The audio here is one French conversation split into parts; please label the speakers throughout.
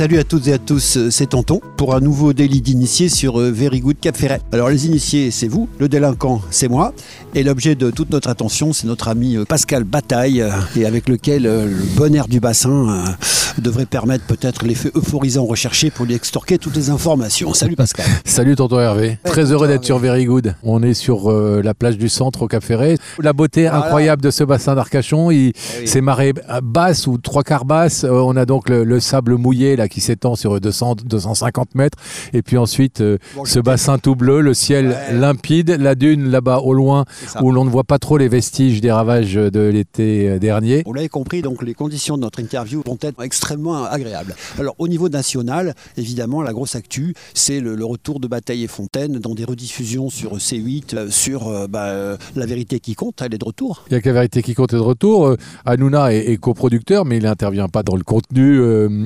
Speaker 1: Salut à toutes et à tous, c'est Tonton pour un nouveau délit d'initié sur euh, Very Good Cap Ferret. Alors les initiés, c'est vous, le délinquant, c'est moi, et l'objet de toute notre attention, c'est notre ami euh, Pascal Bataille, euh, et avec lequel le bon air du bassin devrait permettre peut-être l'effet euphorisant recherché pour lui extorquer toutes les informations. Salut Pascal.
Speaker 2: Salut tonton Hervé. Très heureux d'être sur Very Good. On est sur la plage du centre au Cap Ferret. La beauté incroyable de ce bassin d'Arcachon, il, eh c'est marée basse ou trois quarts basse. on a donc le, le sable mouillé qui s'étend sur 200, 250 mètres. Et puis ensuite, euh, ce bassin tout bleu, le ciel limpide, la dune là-bas au loin, où l'on ne voit pas trop les vestiges des ravages de l'été euh, dernier.
Speaker 1: Vous l'avez compris, donc les conditions de notre interview vont être extrêmement agréables. Alors au niveau national, évidemment, la grosse actu, c'est le, retour de Bataille et Fontaine dans des rediffusions sur C8, euh, sur bah, La vérité qui compte, elle est de retour.
Speaker 2: Il y a que La vérité qui compte est de retour. Hanouna est, coproducteur, mais il n'intervient pas dans le contenu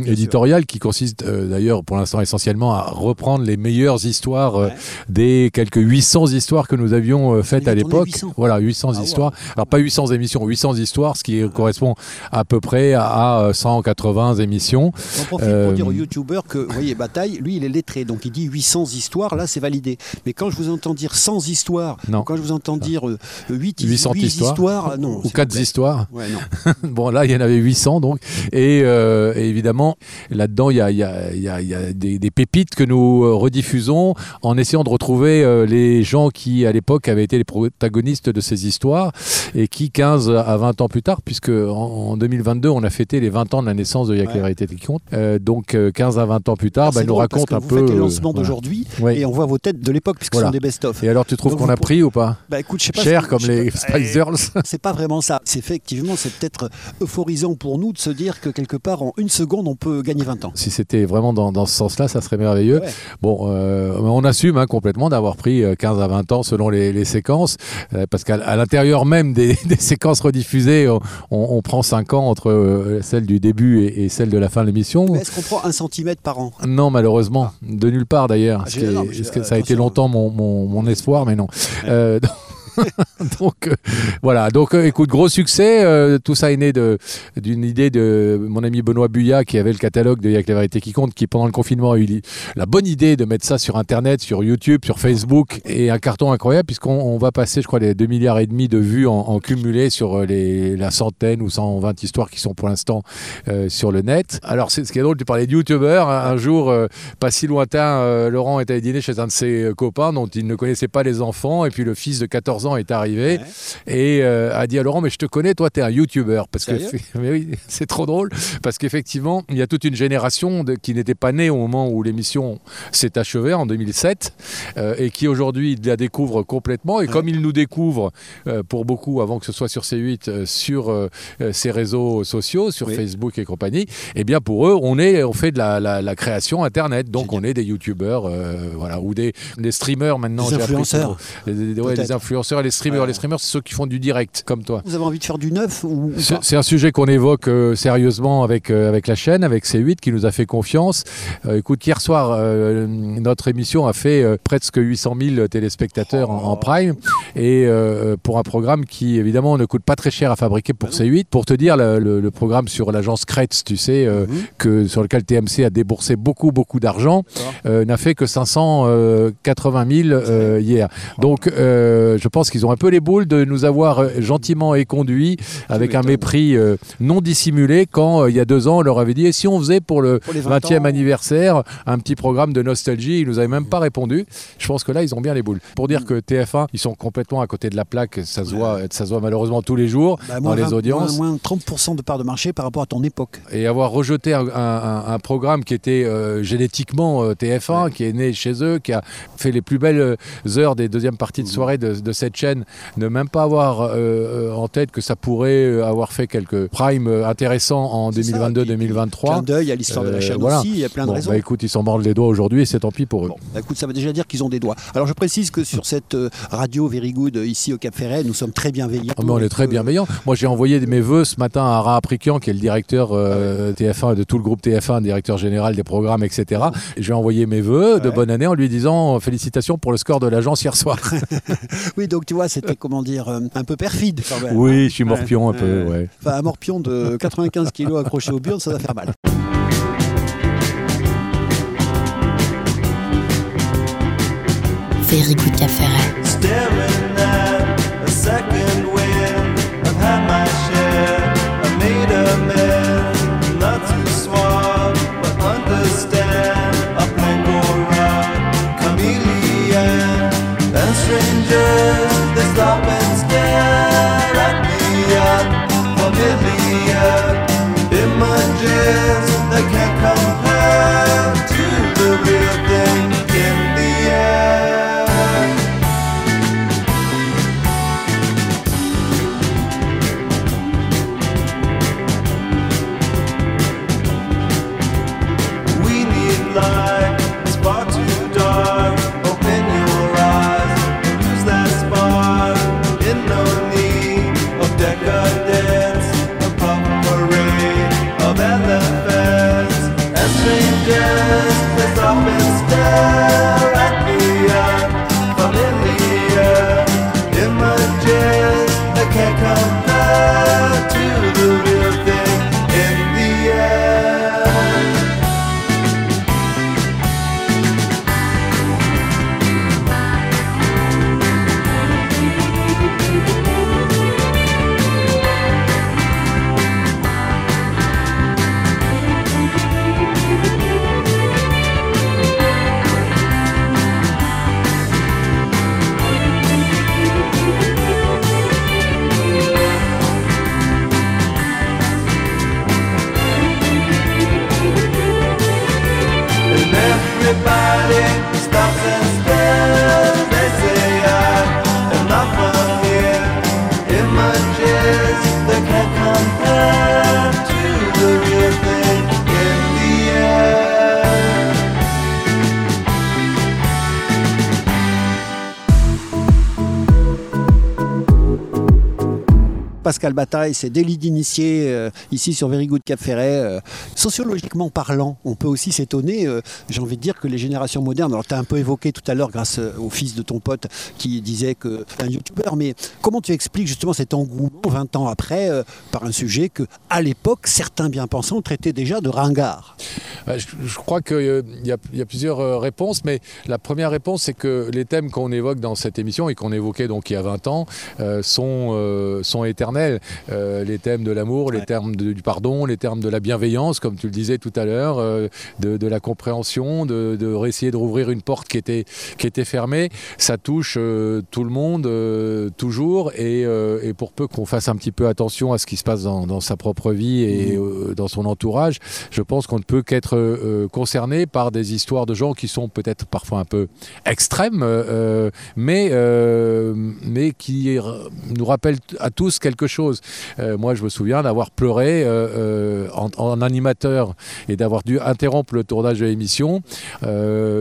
Speaker 2: éditorial qui consiste euh, d'ailleurs pour l'instant essentiellement à reprendre les meilleures histoires euh, des quelques 800 histoires que nous avions euh, faites à l'époque. Voilà, 800 ah, histoires. Alors pas 800 émissions, 800 histoires, ce qui correspond à peu près à 180 émissions.
Speaker 1: On profite pour dire aux youtubeurs que, vous voyez, Bataille, lui, il est lettré, donc il dit 800 histoires, là c'est validé. Mais quand je vous entends dire 100 histoires, non. quand je vous entends dire 8, 800 histoires, non,
Speaker 2: ou 4 histoires. Non. bon, là, il y en avait 800 donc. Et, évidemment, là dedans il y a, des, pépites que nous euh, rediffusons en essayant de retrouver euh, les gens qui, à l'époque, avaient été les protagonistes de ces histoires et qui, 15 à 20 ans plus tard, puisque en, 2022, on a fêté les 20 ans de la naissance de Yak ouais. Qui compte, euh, donc 15 à 20 ans plus tard, ah, bah, nous raconte un
Speaker 1: vous
Speaker 2: peu.
Speaker 1: Faites les lancements d'aujourd'hui et on voit vos têtes de l'époque, puisque ce sont des best-of.
Speaker 2: Et alors, tu trouves qu'on a pris ou pas
Speaker 1: bah, écoute, je sais pas
Speaker 2: Cher comme les Spice Girls
Speaker 1: C'est pas vraiment ça. C'est effectivement, c'est peut-être euphorisant pour nous de se dire que quelque part, en une seconde, on peut gagner 20 ans
Speaker 2: si c'était vraiment dans, ce sens-là, ça serait merveilleux. Bon, euh, on assume hein, complètement d'avoir pris 15 euh, à 20 ans selon les, séquences, euh, parce qu'à l'intérieur même des, séquences rediffusées, on, prend 5 ans entre celle du début et, celle de la fin de l'émission.
Speaker 1: Est-ce qu'on prend un centimètre par an?
Speaker 2: Non, malheureusement, ah. de nulle part d'ailleurs. Ah, ça a été longtemps mon, espoir, mais non. donc euh, voilà, donc euh, écoute, gros succès. Euh, tout ça est né d'une idée de mon ami Benoît Buyat qui avait le catalogue de Y'a la vérité qui compte, qui pendant le confinement a eu la bonne idée de mettre ça sur Internet, sur YouTube, sur Facebook et un carton incroyable puisqu'on va passer, je crois, les 2 milliards et demi de vues en, cumulé sur les, la centaine ou 120 histoires qui sont pour l'instant sur le net. Alors c'est ce qui est drôle, tu parlais de YouTubeurs. Un, jour, pas si lointain, Laurent était à dîner chez un de ses copains dont il ne connaissait pas les enfants et puis le fils de 14 est arrivé et euh, a dit à Laurent mais je te connais toi tu es un youtubeur parce que mais oui c'est trop drôle. Parce qu'effectivement il y a toute une génération de, qui n'était pas née au moment où l'émission s'est achevée en 2007 euh, et qui aujourd'hui la découvre complètement. Et comme ils nous découvrent euh, pour beaucoup avant que ce soit sur C8 sur ces réseaux sociaux sur Facebook et compagnie et eh bien pour eux on est on fait de la, création internet. Donc on est des youtubeurs voilà ou des, des streamers maintenant
Speaker 1: des influenceurs.
Speaker 2: des influenceurs les streamers. Les streamers, c'est ceux qui font du direct, comme toi.
Speaker 1: Vous avez envie de faire du neuf ou,
Speaker 2: C'est un sujet qu'on évoque euh, sérieusement avec, euh, avec la chaîne, avec C8, qui nous a fait confiance. Euh, écoute, hier soir, notre émission a fait presque 800 000 téléspectateurs en, prime. Et pour un programme qui, évidemment, ne coûte pas très cher à fabriquer pour bah C8. Pour te dire, le, programme sur l'agence Kretz, tu sais, mhm. que, sur lequel TMC a déboursé beaucoup, beaucoup d'argent, n'a fait que 580 000 hier. Donc, je pense qu'ils ont un peu les boules de nous avoir euh, gentiment éconduits avec un mépris euh, non dissimulé quand euh, il y a deux ans on leur avait dit et si on faisait pour le 20e anniversaire un petit programme de nostalgie? Ils nous avaient même pas répondu. Je pense que là ils ont bien les boules. Pour dire que TF1 ils sont complètement à côté de la plaque ça se voit ça se voit malheureusement tous les jours bah, dans les audiences.
Speaker 1: moins, 30% de part de marché par rapport à ton époque.
Speaker 2: Et avoir rejeté un, programme qui était génétiquement TF1 qui est né chez eux qui a fait les plus belles heures des deuxièmes parties de mmh. soirée de, de cette chaîne, ne même pas avoir euh, euh, en tête que ça pourrait euh, avoir fait quelques primes intéressants en 2022-2023.
Speaker 1: Clin d'œil à l'histoire de la chaîne aussi, il y a plein de raisons.
Speaker 2: Bah, écoute, ils s'en mordent les doigts aujourd'hui et c'est tant pis pour eux.
Speaker 1: Bah, écoute, ça veut déjà dire qu'ils ont des doigts. Alors je précise que sur cette radio Very Good ici au Cap Ferret, nous sommes très bienveillants.
Speaker 2: Ah, on est très bienveillants. Moi j'ai envoyé mes voeux ce matin à Ara Aprikian, qui est le directeur TF1 de tout le groupe TF1, directeur général des programmes, etc. J'ai envoyé mes voeux de bonne année en lui disant félicitations pour le score de l'agence hier soir.
Speaker 1: oui, donc tu vois, c'était comment dire, euh, un peu perfide.
Speaker 2: Oui, hein. je suis morpion un peu, ouais.
Speaker 1: Enfin, un morpion de 95 kilos accroché au burn, ça va faire mal.
Speaker 3: Ferry
Speaker 1: Pascal Bataille, c'est délit d'initié euh, ici sur Very Good Cap Ferret. Euh, sociologiquement parlant, on peut aussi s'étonner, euh, j'ai envie de dire que les générations modernes, alors tu as un peu évoqué tout à l'heure grâce au fils de ton pote qui disait que un youtubeur, mais comment tu expliques justement cet engouement 20 ans après par un sujet que à l'époque certains bien-pensants traitaient déjà de ringard?
Speaker 2: Je, crois qu'il y, y a plusieurs réponses, mais la première réponse, c'est que les thèmes qu'on évoque dans cette émission et qu'on évoquait donc il y a 20 ans sont, sont éternels. Euh, les thèmes de l'amour, les termes de- du pardon, les termes de la bienveillance, comme tu le disais tout à l'heure, euh, de, de la compréhension, de, de essayer de rouvrir une porte qui était, qui était fermée. Ça touche euh, tout le monde, toujours, et, et pour peu qu'on fasse un petit peu attention à ce qui se passe dans, dans sa propre vie et euh, dans son entourage, je pense qu'on ne peut qu'être concerné par des histoires de gens qui sont peut-être parfois un peu extrêmes, mais, mais qui nous rappellent à tous quelque chose. Euh, moi, je me souviens d'avoir pleuré euh, euh, en, animateur et d'avoir dû interrompre le tournage de l'émission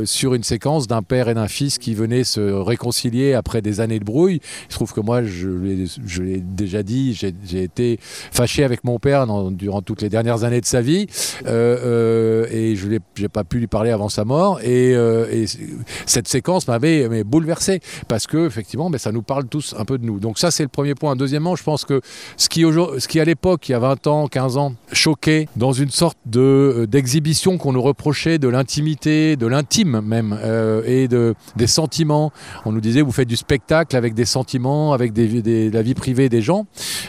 Speaker 2: sur une séquence d'un père et d'un fils qui venaient se réconcilier après des années de brouille. Il se trouve que moi, je l'ai déjà dit, j'ai été fâché avec mon père durant toutes les dernières années de sa vie et je n'ai pas pu lui parler avant sa mort. Et, cette séquence m'avait bouleversé parce que effectivement, ben, ça nous parle tous un peu de nous. Donc ça, c'est le premier point. Deuxièmement, je pense que ce qui, aujourd- ce qui à l'époque, il y a 20 ans, 15 ans, choquait dans une sorte de euh, d'exhibition qu'on nous reprochait de l'intimité, de l'intime même, euh, et de, des sentiments. On nous disait, vous faites du spectacle avec des sentiments, avec des, des- la vie privée des gens.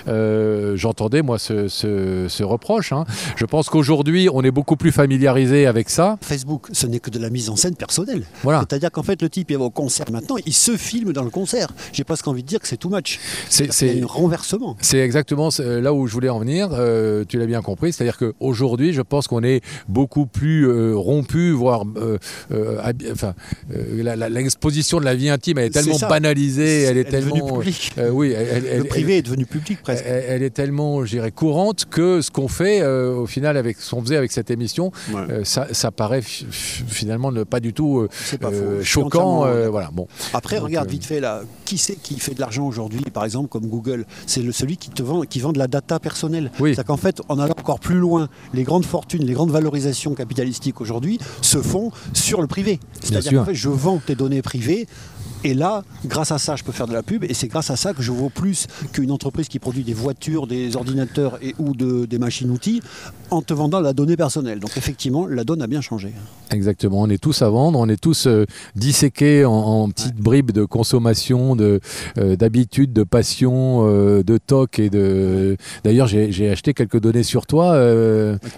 Speaker 2: Euh, J'entendais, moi, ce, ce- ce reproche. hein. Je pense qu'aujourd'hui, on est beaucoup plus familiarisé avec ça.
Speaker 1: Facebook, ce n'est que de la mise en scène personnelle.
Speaker 2: Voilà.
Speaker 1: C'est-à-dire qu'en fait, le type il va au concert maintenant, il se filme dans le concert. J'ai presque envie de dire que c'est y a
Speaker 2: c'est-
Speaker 1: un renversement.
Speaker 2: C'est exactement ce- là où je voulais en venir. euh, tu l'as bien compris. C'est-à-dire qu'aujourd'hui, je pense qu'on est beaucoup plus euh, rompu, voire. euh, euh, enfin, euh, l'exposition de la vie intime, elle est tellement
Speaker 1: ça.
Speaker 2: banalisée, elle est
Speaker 1: devenue
Speaker 2: tellement. euh, oui, elle, elle-
Speaker 1: le
Speaker 2: elle-
Speaker 1: privé est devenu public presque.
Speaker 2: elle, elle est tellement, je dirais, courante que ce qu'on fait, euh, au final, avec ce qu'on faisait avec cette émission,
Speaker 1: Ouais.
Speaker 2: euh, ça, ça paraît fi- fi- finalement ne pas du tout euh,
Speaker 1: pas
Speaker 2: euh, choquant. euh, voilà. Bon.
Speaker 1: Après,
Speaker 2: Donc,
Speaker 1: regarde
Speaker 2: euh,
Speaker 1: vite fait là, qui c'est qui fait de l'argent aujourd'hui, par exemple, comme Google? C'est le- qui te vend, qui vend de la data personnelle.
Speaker 2: Oui.
Speaker 1: C'est-à-dire qu'en fait, en allant encore plus loin, les grandes fortunes, les grandes valorisations capitalistiques aujourd'hui se font sur le privé. C'est-à-dire qu'en fait, je vends tes données privées Et là, grâce à ça, je peux faire de la pub. Et c'est grâce à ça que je vaux plus qu'une entreprise qui produit des voitures, des ordinateurs et ou de- des machines-outils en te vendant la donnée personnelle. Donc effectivement, la donne a bien changé.
Speaker 2: Exactement, on est tous à vendre, on est tous euh, disséqués en, en petites bribes de consommation, de euh, d'habitude, de passion, euh, de toc et de. D'ailleurs, j'ai acheté quelques données sur toi.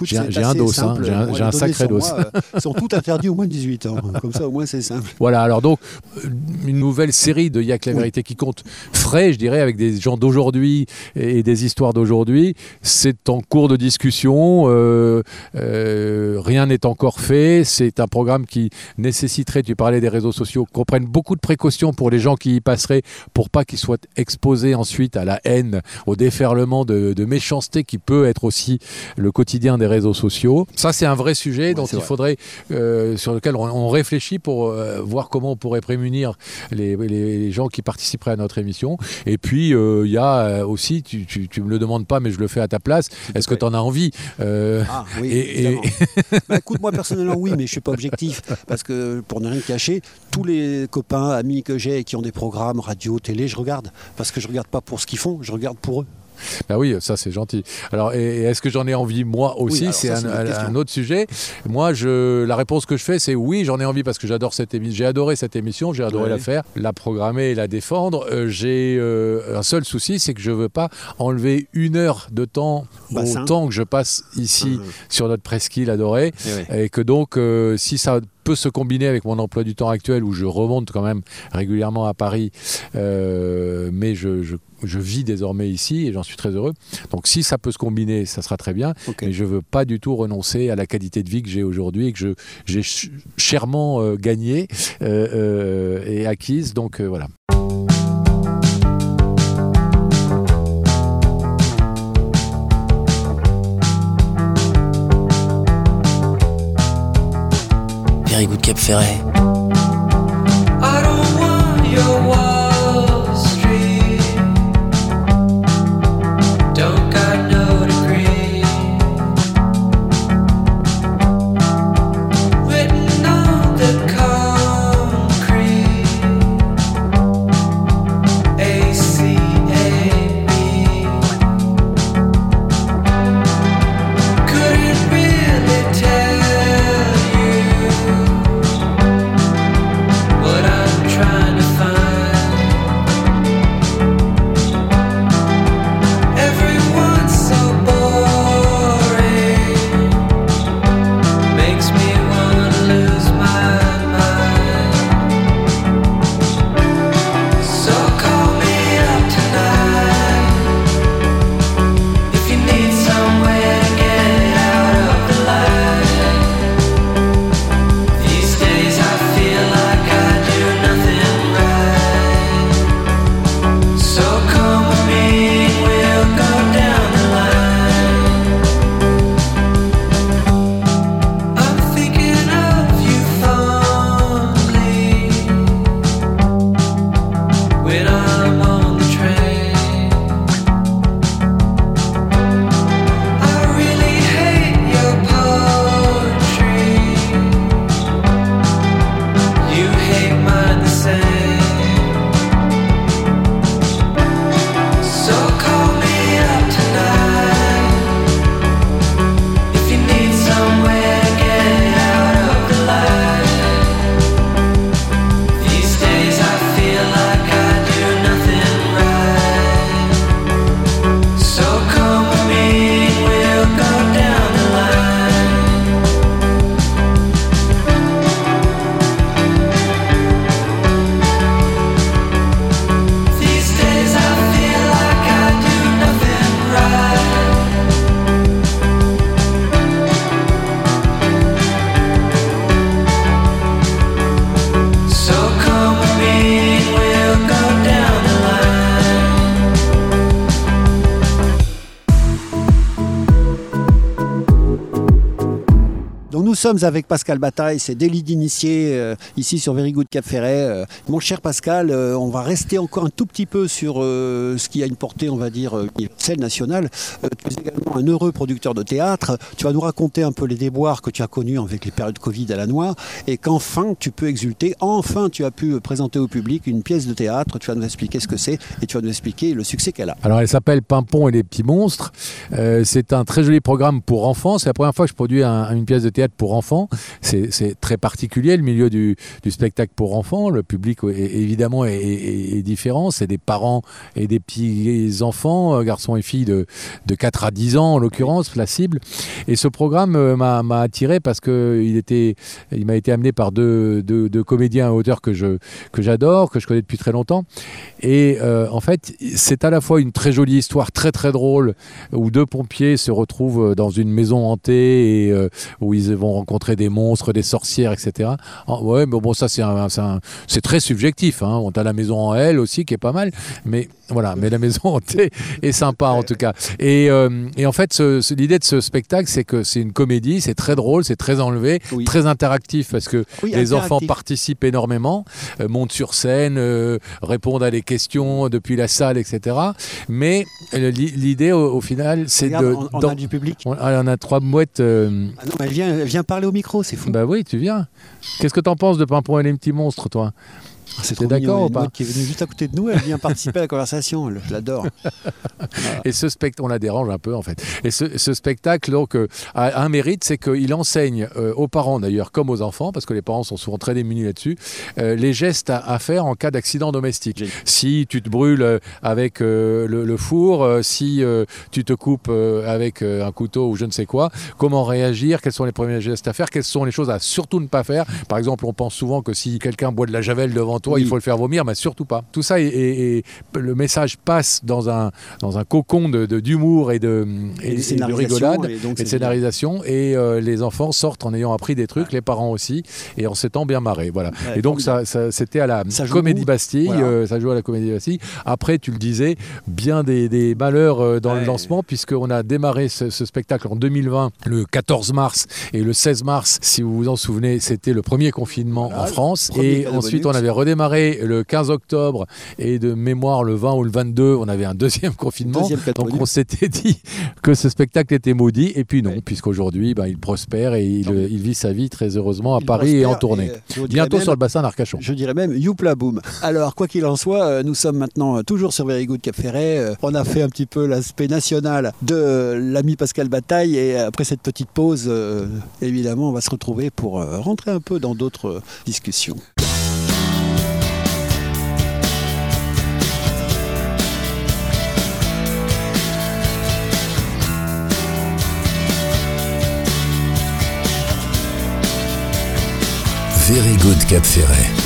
Speaker 2: j'ai un- dos, hein, j'ai un,
Speaker 1: données
Speaker 2: sacré dos.
Speaker 1: moi, sont toutes interdites au moins de 18 ans. Comme ça, au moins, c'est simple.
Speaker 2: Voilà, alors donc, euh, une nouvelle série de Yak la
Speaker 1: Oui.
Speaker 2: vérité qui compte, frais, je dirais, avec des gens d'aujourd'hui et des histoires d'aujourd'hui. C'est en cours de discussion, euh, euh, rien n'est encore fait. C'est un programme qui nécessiterait, tu parlais des réseaux sociaux, qu'on prenne beaucoup de précautions pour les gens qui y passeraient, pour pas qu'ils soient exposés ensuite à la haine, au déferlement de, de méchanceté qui peut être aussi le quotidien des réseaux sociaux. Ça, c'est un vrai sujet
Speaker 1: Ouais,
Speaker 2: dont il
Speaker 1: vrai.
Speaker 2: faudrait, euh, sur lequel on, on réfléchit pour euh, voir comment on pourrait prémunir les, les- les gens qui participeraient à notre émission. Et puis, euh, il y a euh, aussi, tu, tu, tu me le demandes pas, mais je le fais à ta place, est-ce que tu en as envie Euh,
Speaker 1: Ah oui,
Speaker 2: Et-.
Speaker 1: Bah, écoute, moi personnellement, oui, mais je suis pas objectif. Parce que pour ne rien cacher, tous les copains, amis que j'ai qui ont des programmes, radio, télé, je regarde. Parce que je regarde pas pour ce qu'ils font, je regarde pour eux.
Speaker 2: Bah oui, ça c'est gentil. Alors, et, et est-ce que j'en ai envie moi aussi? C'est un,
Speaker 1: autre
Speaker 2: un- sujet. Moi, je, la réponse que je fais, c'est oui, j'en ai envie parce que j'adore cette émission. J'ai adoré cette émission, j'ai adoré
Speaker 1: Ouais.
Speaker 2: la faire, la programmer et la défendre. Euh, j'ai euh, un seul souci, c'est que je veux pas enlever une heure de temps
Speaker 1: Bassin.
Speaker 2: au temps que je passe ici
Speaker 1: Mhm.
Speaker 2: sur notre presqu'île adorée.
Speaker 1: Eh ouais.
Speaker 2: Et que donc, euh, si ça peut se combiner avec mon emploi du temps actuel où je remonte quand même régulièrement à Paris, euh, mais je, je- je vis désormais ici et j'en suis très heureux. Donc, si ça peut se combiner, ça sera très bien.
Speaker 1: Ok.
Speaker 2: Mais je veux pas du tout renoncer à la qualité de vie que j'ai aujourd'hui et que j'ai ch- chèrement euh, gagné euh, et acquise. Donc, voilà.
Speaker 4: Very good Cap Ferret.
Speaker 1: Sommes avec Pascal Bataille, c'est délit d'initié euh, ici sur Very Good Cap Ferret. Euh, mon cher Pascal, euh, on va rester encore un tout petit peu sur ce qui a une portée, on va dire, universelle, nationale. Tu es également un heureux producteur de théâtre. Tu vas nous raconter un peu les déboires que tu as connus avec les périodes Covid à la noix et qu'enfin tu peux exulter. Enfin, tu as pu présenter au public une pièce de théâtre. Tu vas nous expliquer ce que c'est et tu vas nous expliquer le succès qu'elle a.
Speaker 2: Alors elle s'appelle Pimpon et les petits monstres. C'est un très joli programme pour enfants. C'est la première fois que je produis un- une pièce de théâtre pour enfants. C'est très particulier le milieu du, spectacle pour enfants. Le public évidemment est, différent. C'est des parents et des petits enfants, euh, garçons et filles de, de 4 à 10 ans en l'occurrence, la cible. Et ce programme euh, m'a attiré parce que il m'a été amené par deux, comédiens et auteurs que j'adore, que je connais depuis très longtemps. Et euh, en fait, c'est à la fois une très jolie histoire, très très drôle, où deux pompiers se retrouvent dans une maison hantée et où ils vont rencontrer des monstres, des sorcières, etc. Ah, ouais, mais bon, ça c'est très subjectif. Hein. On a la maison en L aussi qui est pas mal, mais voilà, mais la maison hantée est sympa en tout cas. Et, euh, et en fait, ce- ce- l'idée de ce spectacle, c'est que c'est une comédie, c'est très drôle, c'est très enlevé,
Speaker 1: Oui.
Speaker 2: très interactif parce que
Speaker 1: Oui,
Speaker 2: les enfants participent énormément, euh, montent sur scène, euh, répondent à des questions depuis la salle, etc. Mais li- l'idée, au, au final, c'est de.
Speaker 1: on, on
Speaker 2: dans-
Speaker 1: a du public.
Speaker 2: on, on a trois mouettes.
Speaker 1: Ah non, elle vient, elle vient au micro, c'est fou.
Speaker 2: bah oui, tu viens. Qu'est-ce que t'en penses de Pimpon et les petits monstres, toi?
Speaker 1: C'est trop mignon.
Speaker 2: d'accord ou pas
Speaker 1: qui est venue juste à côté de nous, elle vient participer à la conversation. Je l'adore.
Speaker 2: Et ce spectacle, on la dérange un peu en fait. Et ce, ce spectacle donc euh, a un mérite, c'est qu'il enseigne euh, aux parents d'ailleurs comme aux enfants, parce que les parents sont souvent très démunis là-dessus, euh, les gestes à, à faire en cas d'accident domestique. Si tu te brûles avec euh, le, le four, si tu te coupes avec un couteau ou je ne sais quoi, comment réagir, quels sont les premiers gestes à faire, quelles sont les choses à surtout ne pas faire. Par exemple, on pense souvent que si quelqu'un boit de la javel devant toi,
Speaker 1: Oui.
Speaker 2: il faut le faire vomir, mais surtout pas. Tout ça, est- le message passe dans un, dans un cocon de- de- d'humour et de, et,
Speaker 1: Et de
Speaker 2: et de
Speaker 1: scénarisation,
Speaker 2: rigolade
Speaker 1: et donc
Speaker 2: et de scénarisation et euh, les enfants sortent en ayant appris des trucs, les parents aussi et en s'étant bien marrés voilà
Speaker 1: Ouais,
Speaker 2: et donc ça, ça- c'était à la
Speaker 1: Ça
Speaker 2: Comédie Bastille
Speaker 1: Voilà.
Speaker 2: euh, ça joue à la Comédie Bastille après tu le disais bien des, des malheurs euh, dans le lancement puisqu'on a démarré ce, ce spectacle en 2020 le 14 mars et le 16 mars si vous vous en souvenez c'était le premier confinement
Speaker 1: Voilà,
Speaker 2: en France et ensuite
Speaker 1: bonus.
Speaker 2: on avait redémarré le 15 octobre et de mémoire le 20 ou le 22 on avait un deuxième confinement
Speaker 1: Deuxième
Speaker 2: donc on s'était dit que ce spectacle était maudit, et puis non,
Speaker 1: Ouais.
Speaker 2: puisqu'aujourd'hui, ben, il prospère et il, vit sa vie très heureusement à
Speaker 1: Il
Speaker 2: Paris et en tournée.
Speaker 1: et, euh,
Speaker 2: Bientôt
Speaker 1: même-
Speaker 2: sur le bassin d'Arcachon.
Speaker 1: Je dirais même youpla boum. Alors, quoi qu'il en soit, euh, nous sommes maintenant euh, toujours sur Very Good Cap Ferret. On a fait un petit peu l'aspect national de l'ami Pascal Bataille et après cette petite pause, évidemment, on va se retrouver pour rentrer un peu dans d'autres discussions.
Speaker 4: Very Good Cap Ferret.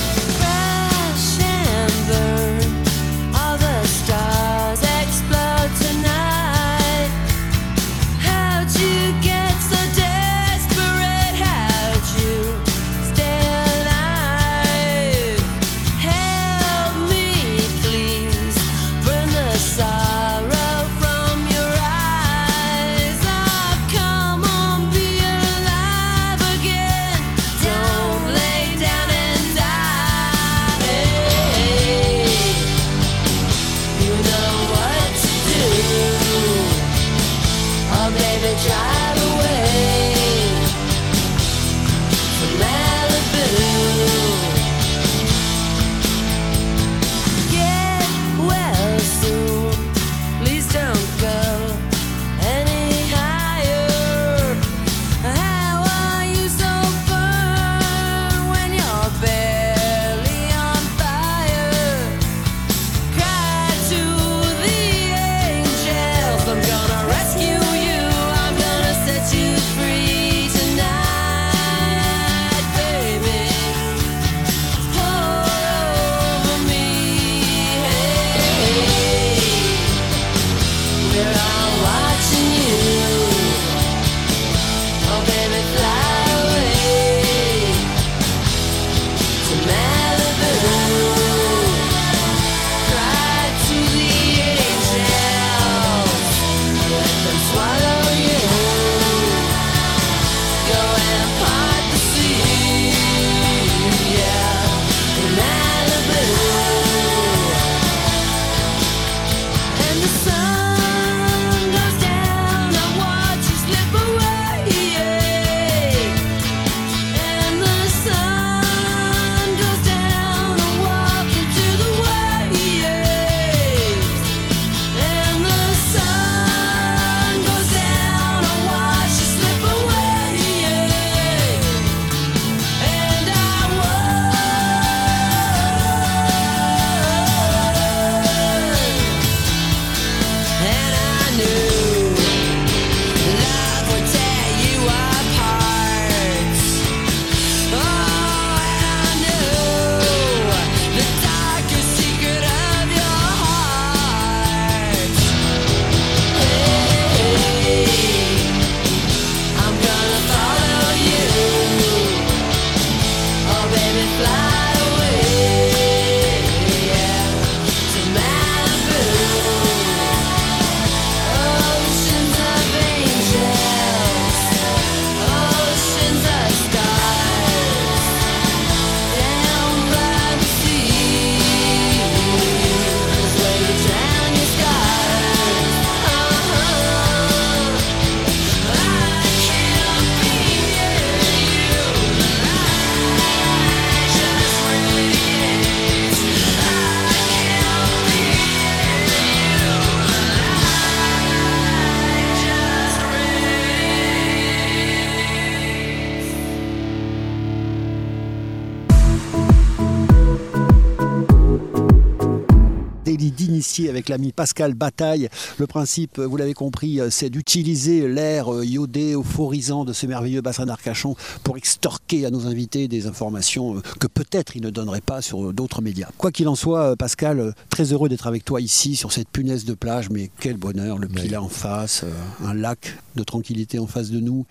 Speaker 1: L'ami Pascal Bataille. Le principe, vous l'avez compris, c'est d'utiliser l'air euh, iodé, euphorisant de ce merveilleux bassin d'Arcachon pour extorquer à nos invités des informations euh, que peut-être ils ne donneraient pas sur d'autres médias. Quoi qu'il en soit, euh, Pascal, euh, très heureux d'être avec toi ici sur cette punaise de plage, mais quel bonheur, le
Speaker 2: Oui.
Speaker 1: Pilat en face, euh, un lac de tranquillité en face de nous.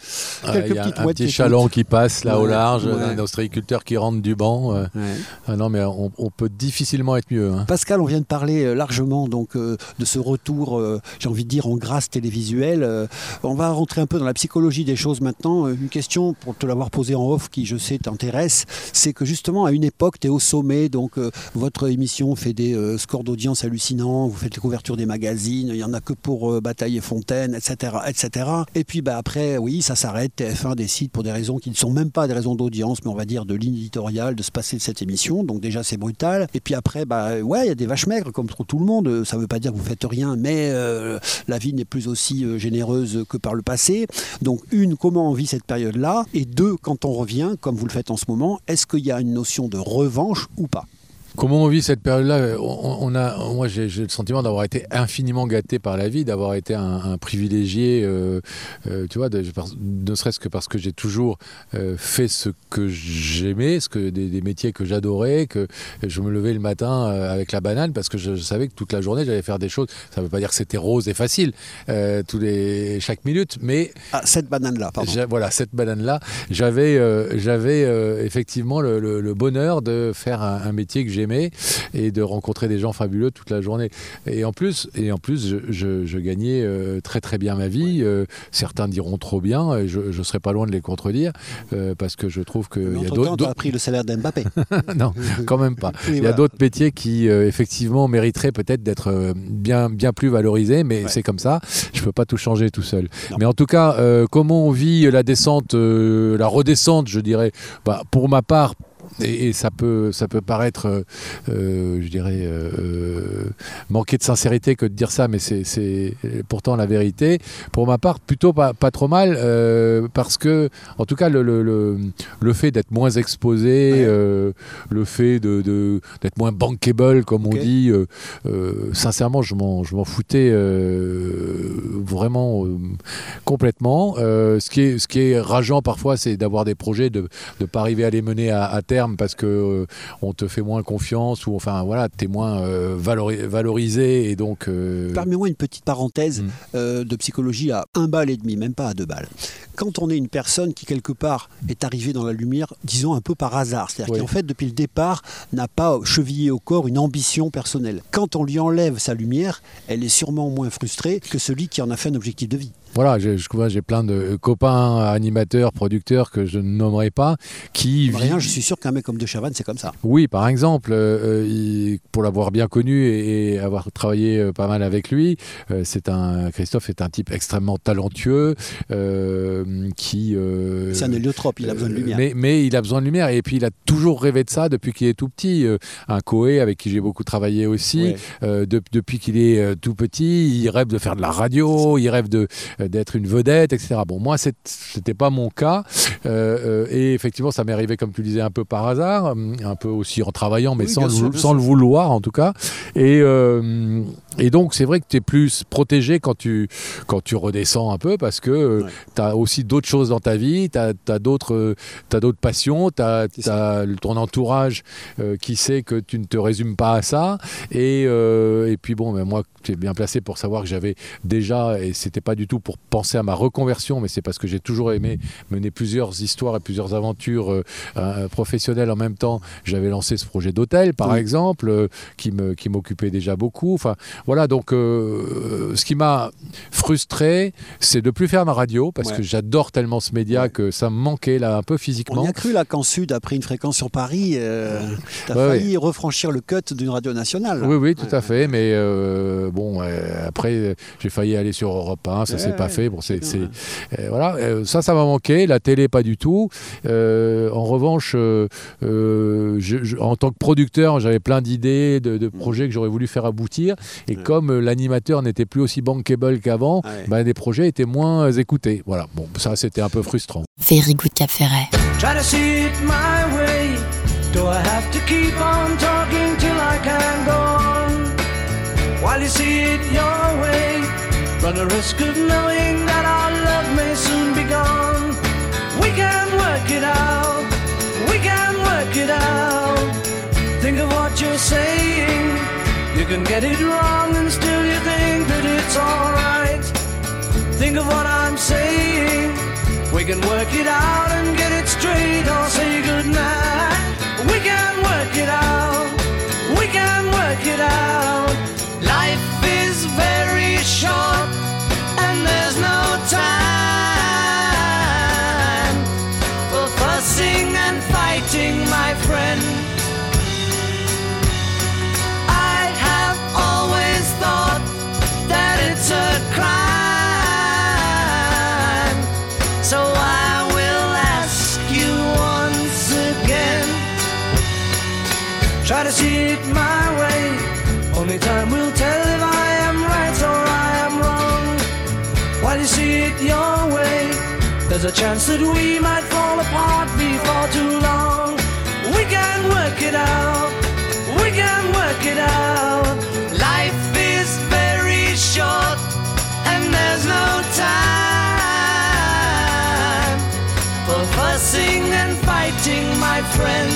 Speaker 2: Ah,
Speaker 1: Quelques
Speaker 2: y a
Speaker 1: petites
Speaker 2: un petit chaland qui passe là au large,
Speaker 1: ouais.
Speaker 2: un ostréiculteur qui rentre du banc. euh,
Speaker 1: Ouais.
Speaker 2: ah non, mais on, on peut difficilement être mieux. hein.
Speaker 1: Pascal, on vient de parler euh, largement donc de ce retour, euh, j'ai envie de dire en grâce télévisuelle. Euh, on va rentrer un peu dans la psychologie des choses maintenant. Euh, Une question pour te l'avoir posée en off, qui je sais t'intéresse, c'est que justement à une époque, tu es au sommet, donc votre émission fait des scores d'audience hallucinants, vous faites les couvertures des magazines, il y en a que pour Bataille et Fontaine, etc., etc. Et puis bah après, oui, ça s'arrête. TF1 décide pour des raisons qui ne sont même pas des raisons d'audience, mais on va dire de ligne éditoriale, de se passer de cette émission. Donc déjà c'est brutal. Et puis après, bah ouais, il y a des vaches maigres comme tout le monde. Ça ne veut pas dire que vous faites rien, mais euh, la vie n'est plus aussi euh, généreuse que par le passé. Donc une, comment on vit cette période-là? Et deux, quand on revient, comme vous le faites en ce moment, est-ce qu'il y a une notion de revanche ou pas?
Speaker 2: Comment on vit cette période-là? On, on a, Moi, j'ai le sentiment d'avoir été infiniment gâté par la vie, d'avoir été un, un privilégié, euh, euh, tu vois, de- ne serait-ce que parce que j'ai toujours euh, fait ce que j'aimais, ce que des, des métiers que j'adorais, que je me levais le matin avec la banane parce que je, je savais que toute la journée j'allais faire des choses. Ça ne veut pas dire que c'était rose et facile tous les chaque minute, mais
Speaker 1: Ah, cette banane-là, pardon.
Speaker 2: Voilà, cette banane-là, j'avais j'avais effectivement le, le- le bonheur de faire un, un métier que j'aimais et de rencontrer des gens fabuleux toute la journée. Et en plus, et en plus je, je- je gagnais euh, très très bien ma vie. Euh, certains diront trop bien, et je ne serais pas loin de les contredire, euh, parce que je trouve qu'il y a d'autres...
Speaker 1: tu as pris le salaire d'Mbappé.
Speaker 2: non, quand même pas. Il y a
Speaker 1: voilà.
Speaker 2: d'autres métiers qui, euh, effectivement, mériteraient peut-être d'être euh, bien, bien plus valorisés, mais
Speaker 1: Ouais.
Speaker 2: c'est comme ça. Je peux pas tout changer tout seul.
Speaker 1: Non.
Speaker 2: Mais en tout cas, euh, comment on vit la descente, euh, la redescente, je dirais, bah, pour ma part, et, et ça peut, ça peut paraître, euh, euh, je dirais, euh, manquer de sincérité que de dire ça, mais c'est pourtant la vérité. Pour ma part, plutôt pas, pas trop mal, euh, parce que, en tout cas, le, le, le, le fait d'être moins exposé,
Speaker 1: Ouais.
Speaker 2: le fait de, d'être moins bankable, comme on dit, sincèrement, je m'en, je m'en foutais vraiment complètement. Ce, qui est, ce qui est rageant parfois, c'est d'avoir des projets, de ne pas arriver à les mener à, à terme parce que euh, on te fait moins confiance ou enfin voilà, tu es moins euh, valori- valorisé et donc. euh,
Speaker 1: Permets-moi une petite parenthèse
Speaker 2: Mm.
Speaker 1: euh, de psychologie à un balle et demi, même pas à deux balles. Quand on est une personne qui quelque part est arrivée dans la lumière, disons un peu par hasard, c'est-à-dire
Speaker 2: Oui.
Speaker 1: qu'en fait depuis le départ n'a pas chevillé au corps une ambition personnelle. Quand on lui enlève sa lumière, elle est sûrement moins frustrée que celui qui en a fait un objectif de vie.
Speaker 2: Voilà, j'ai, je j'ai plein de copains animateurs, producteurs que je ne nommerai pas qui
Speaker 1: Rien, je suis sûr qu'un mec comme De Chavannes, c'est comme ça.
Speaker 2: Oui, par exemple, euh, euh, il- pour l'avoir bien connu et, et avoir travaillé euh, pas mal avec lui, euh, c'est un Christophe est un type extrêmement talentueux euh, qui. euh,
Speaker 1: C'est un héliotrope, il a besoin de
Speaker 2: euh,
Speaker 1: lumière.
Speaker 2: Mais, mais il a besoin de lumière et puis il a toujours rêvé de ça depuis qu'il est tout petit. Euh, un Coé avec qui j'ai beaucoup travaillé aussi.
Speaker 1: Ouais.
Speaker 2: Euh, de- depuis qu'il est euh, tout petit, il rêve de faire de la radio, il rêve de euh, d'être une vedette, etc. Bon, moi, c'était pas mon cas. Euh, euh, et effectivement, ça m'est arrivé, comme tu disais, un peu par hasard, hum, un peu aussi en travaillant, mais
Speaker 1: Oui,
Speaker 2: sans, le, sans le vouloir, en tout cas. Et, euh, et donc, c'est vrai que tu es plus protégé quand tu, quand tu redescends un peu, parce que
Speaker 1: Ouais.
Speaker 2: tu as aussi d'autres choses dans ta vie, tu as, d'autres euh, t'as d'autres passions, tu as, ton entourage euh, qui sait que tu ne te résumes pas à ça. Et, euh, et puis bon, ben moi, tu es bien placé pour savoir que j'avais déjà, et c'était pas du tout pour penser à ma reconversion, mais c'est parce que j'ai toujours aimé mener plusieurs histoires et plusieurs aventures euh, euh, professionnelles en même temps. J'avais lancé ce projet d'hôtel, par
Speaker 1: Oui.
Speaker 2: exemple, euh, qui me qui m'occupait déjà beaucoup. Enfin, voilà. Donc, euh, ce qui m'a frustré, c'est de plus faire ma radio parce
Speaker 1: Ouais.
Speaker 2: que j'adore tellement ce média
Speaker 1: Ouais.
Speaker 2: que ça me manquait là un peu
Speaker 1: On
Speaker 2: physiquement.
Speaker 1: y a cru là qu'en Sud, après une fréquence sur Paris, euh, t'as
Speaker 2: Ouais,
Speaker 1: failli refranchir le cut d'une radio nationale. là.
Speaker 2: Oui, oui, tout à fait. Mais euh, bon, euh, après, j'ai failli aller sur Europe 1, ça s'est pas fait. Bon, c'est, voilà, ça, ça m'a manqué. La télé, pas du tout. En revanche, je- je- en tant que producteur, j'avais plein d'idées, de, de projets que j'aurais voulu faire aboutir. Et
Speaker 1: Mm. Ouais.
Speaker 2: comme euh, l'animateur n'était plus aussi bankable qu'avant,
Speaker 1: Ouais.
Speaker 2: bah, des projets étaient moins euh, écoutés. Voilà. Bon, ça, c'était un peu frustrant.
Speaker 5: Very Good Cap Ferret.
Speaker 6: Try to see it my way. Do I have to keep on talking till I can go on?
Speaker 5: you see it your way? Run the risk of knowing that our love may soon be gone. We can work it out. We can work it out. Think of what you're saying. You can get it wrong and still you think that it's alright. Think of what I'm saying. We can work it out and get it straight or say goodnight. We can work it out. We can work it out. Life is very short and there's no time there's a chance that we might fall apart before too long. We can work it out. We can work it out. Life is very short and there's no time for fussing and fighting, my friend.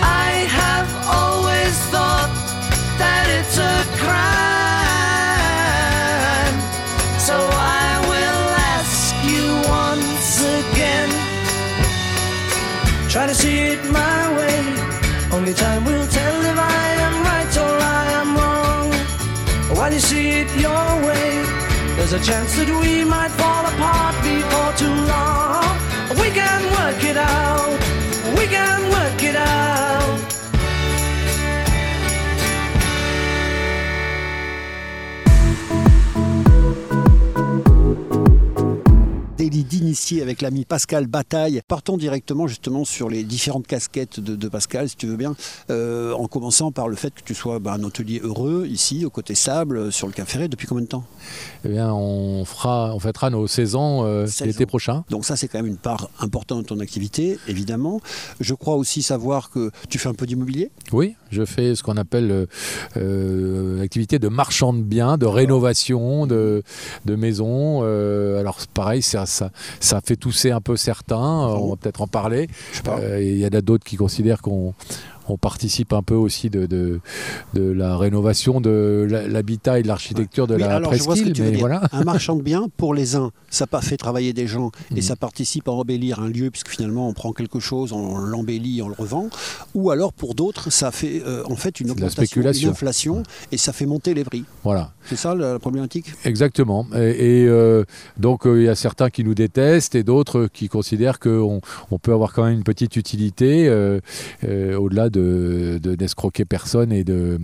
Speaker 5: I have always thought that it's a crime. Try to see it my way. Only time will tell if I am right or I am wrong. While you see it your way, there's a chance that we might fall apart before too long. We can work it out. We can work it out.
Speaker 1: Délit d'initié avec l'ami Pascal Bataille. Partons directement justement sur les différentes casquettes de, de Pascal, si tu veux bien, Euh, en commençant par le fait que tu sois bah, un hôtelier heureux ici, au côté sable, euh, sur le Ferret, depuis combien de temps?
Speaker 2: Eh bien, on, fera, on fêtera nos 16 ans euh,
Speaker 1: 16
Speaker 2: l'été prochain.
Speaker 1: Donc ça, c'est quand même une part importante de ton activité, évidemment. Je crois aussi savoir que tu fais un peu d'immobilier?
Speaker 2: Oui, je fais ce qu'on appelle euh, euh, activité de marchand de biens, de rénovation de, de maisons. Alors c'est pareil, ça, ça, ça fait tousser un peu certains, euh, on va peut-être en parler. Euh, Il y en a d'autres qui considèrent qu'on on participe un peu aussi de, de, de la rénovation de l'habitat et de l'architecture de
Speaker 1: Oui,
Speaker 2: la
Speaker 1: alors
Speaker 2: presqu'île. Mais voilà.
Speaker 1: Un marchand de biens, pour les uns, ça pas fait travailler des gens et
Speaker 2: Mhm.
Speaker 1: ça participe à embellir un lieu, puisque finalement on prend quelque chose, on l'embellit, on le revend. Ou alors pour d'autres, ça fait euh, en fait une
Speaker 2: de
Speaker 1: augmentation, une inflation et ça fait monter les prix.
Speaker 2: voilà.
Speaker 1: C'est ça la, la problématique?
Speaker 2: Exactement. Et, et, euh, donc euh, il y a certains qui nous détestent et d'autres qui considèrent qu'on on peut avoir quand même une petite utilité au-delà de, de- d'escroquer personne et de,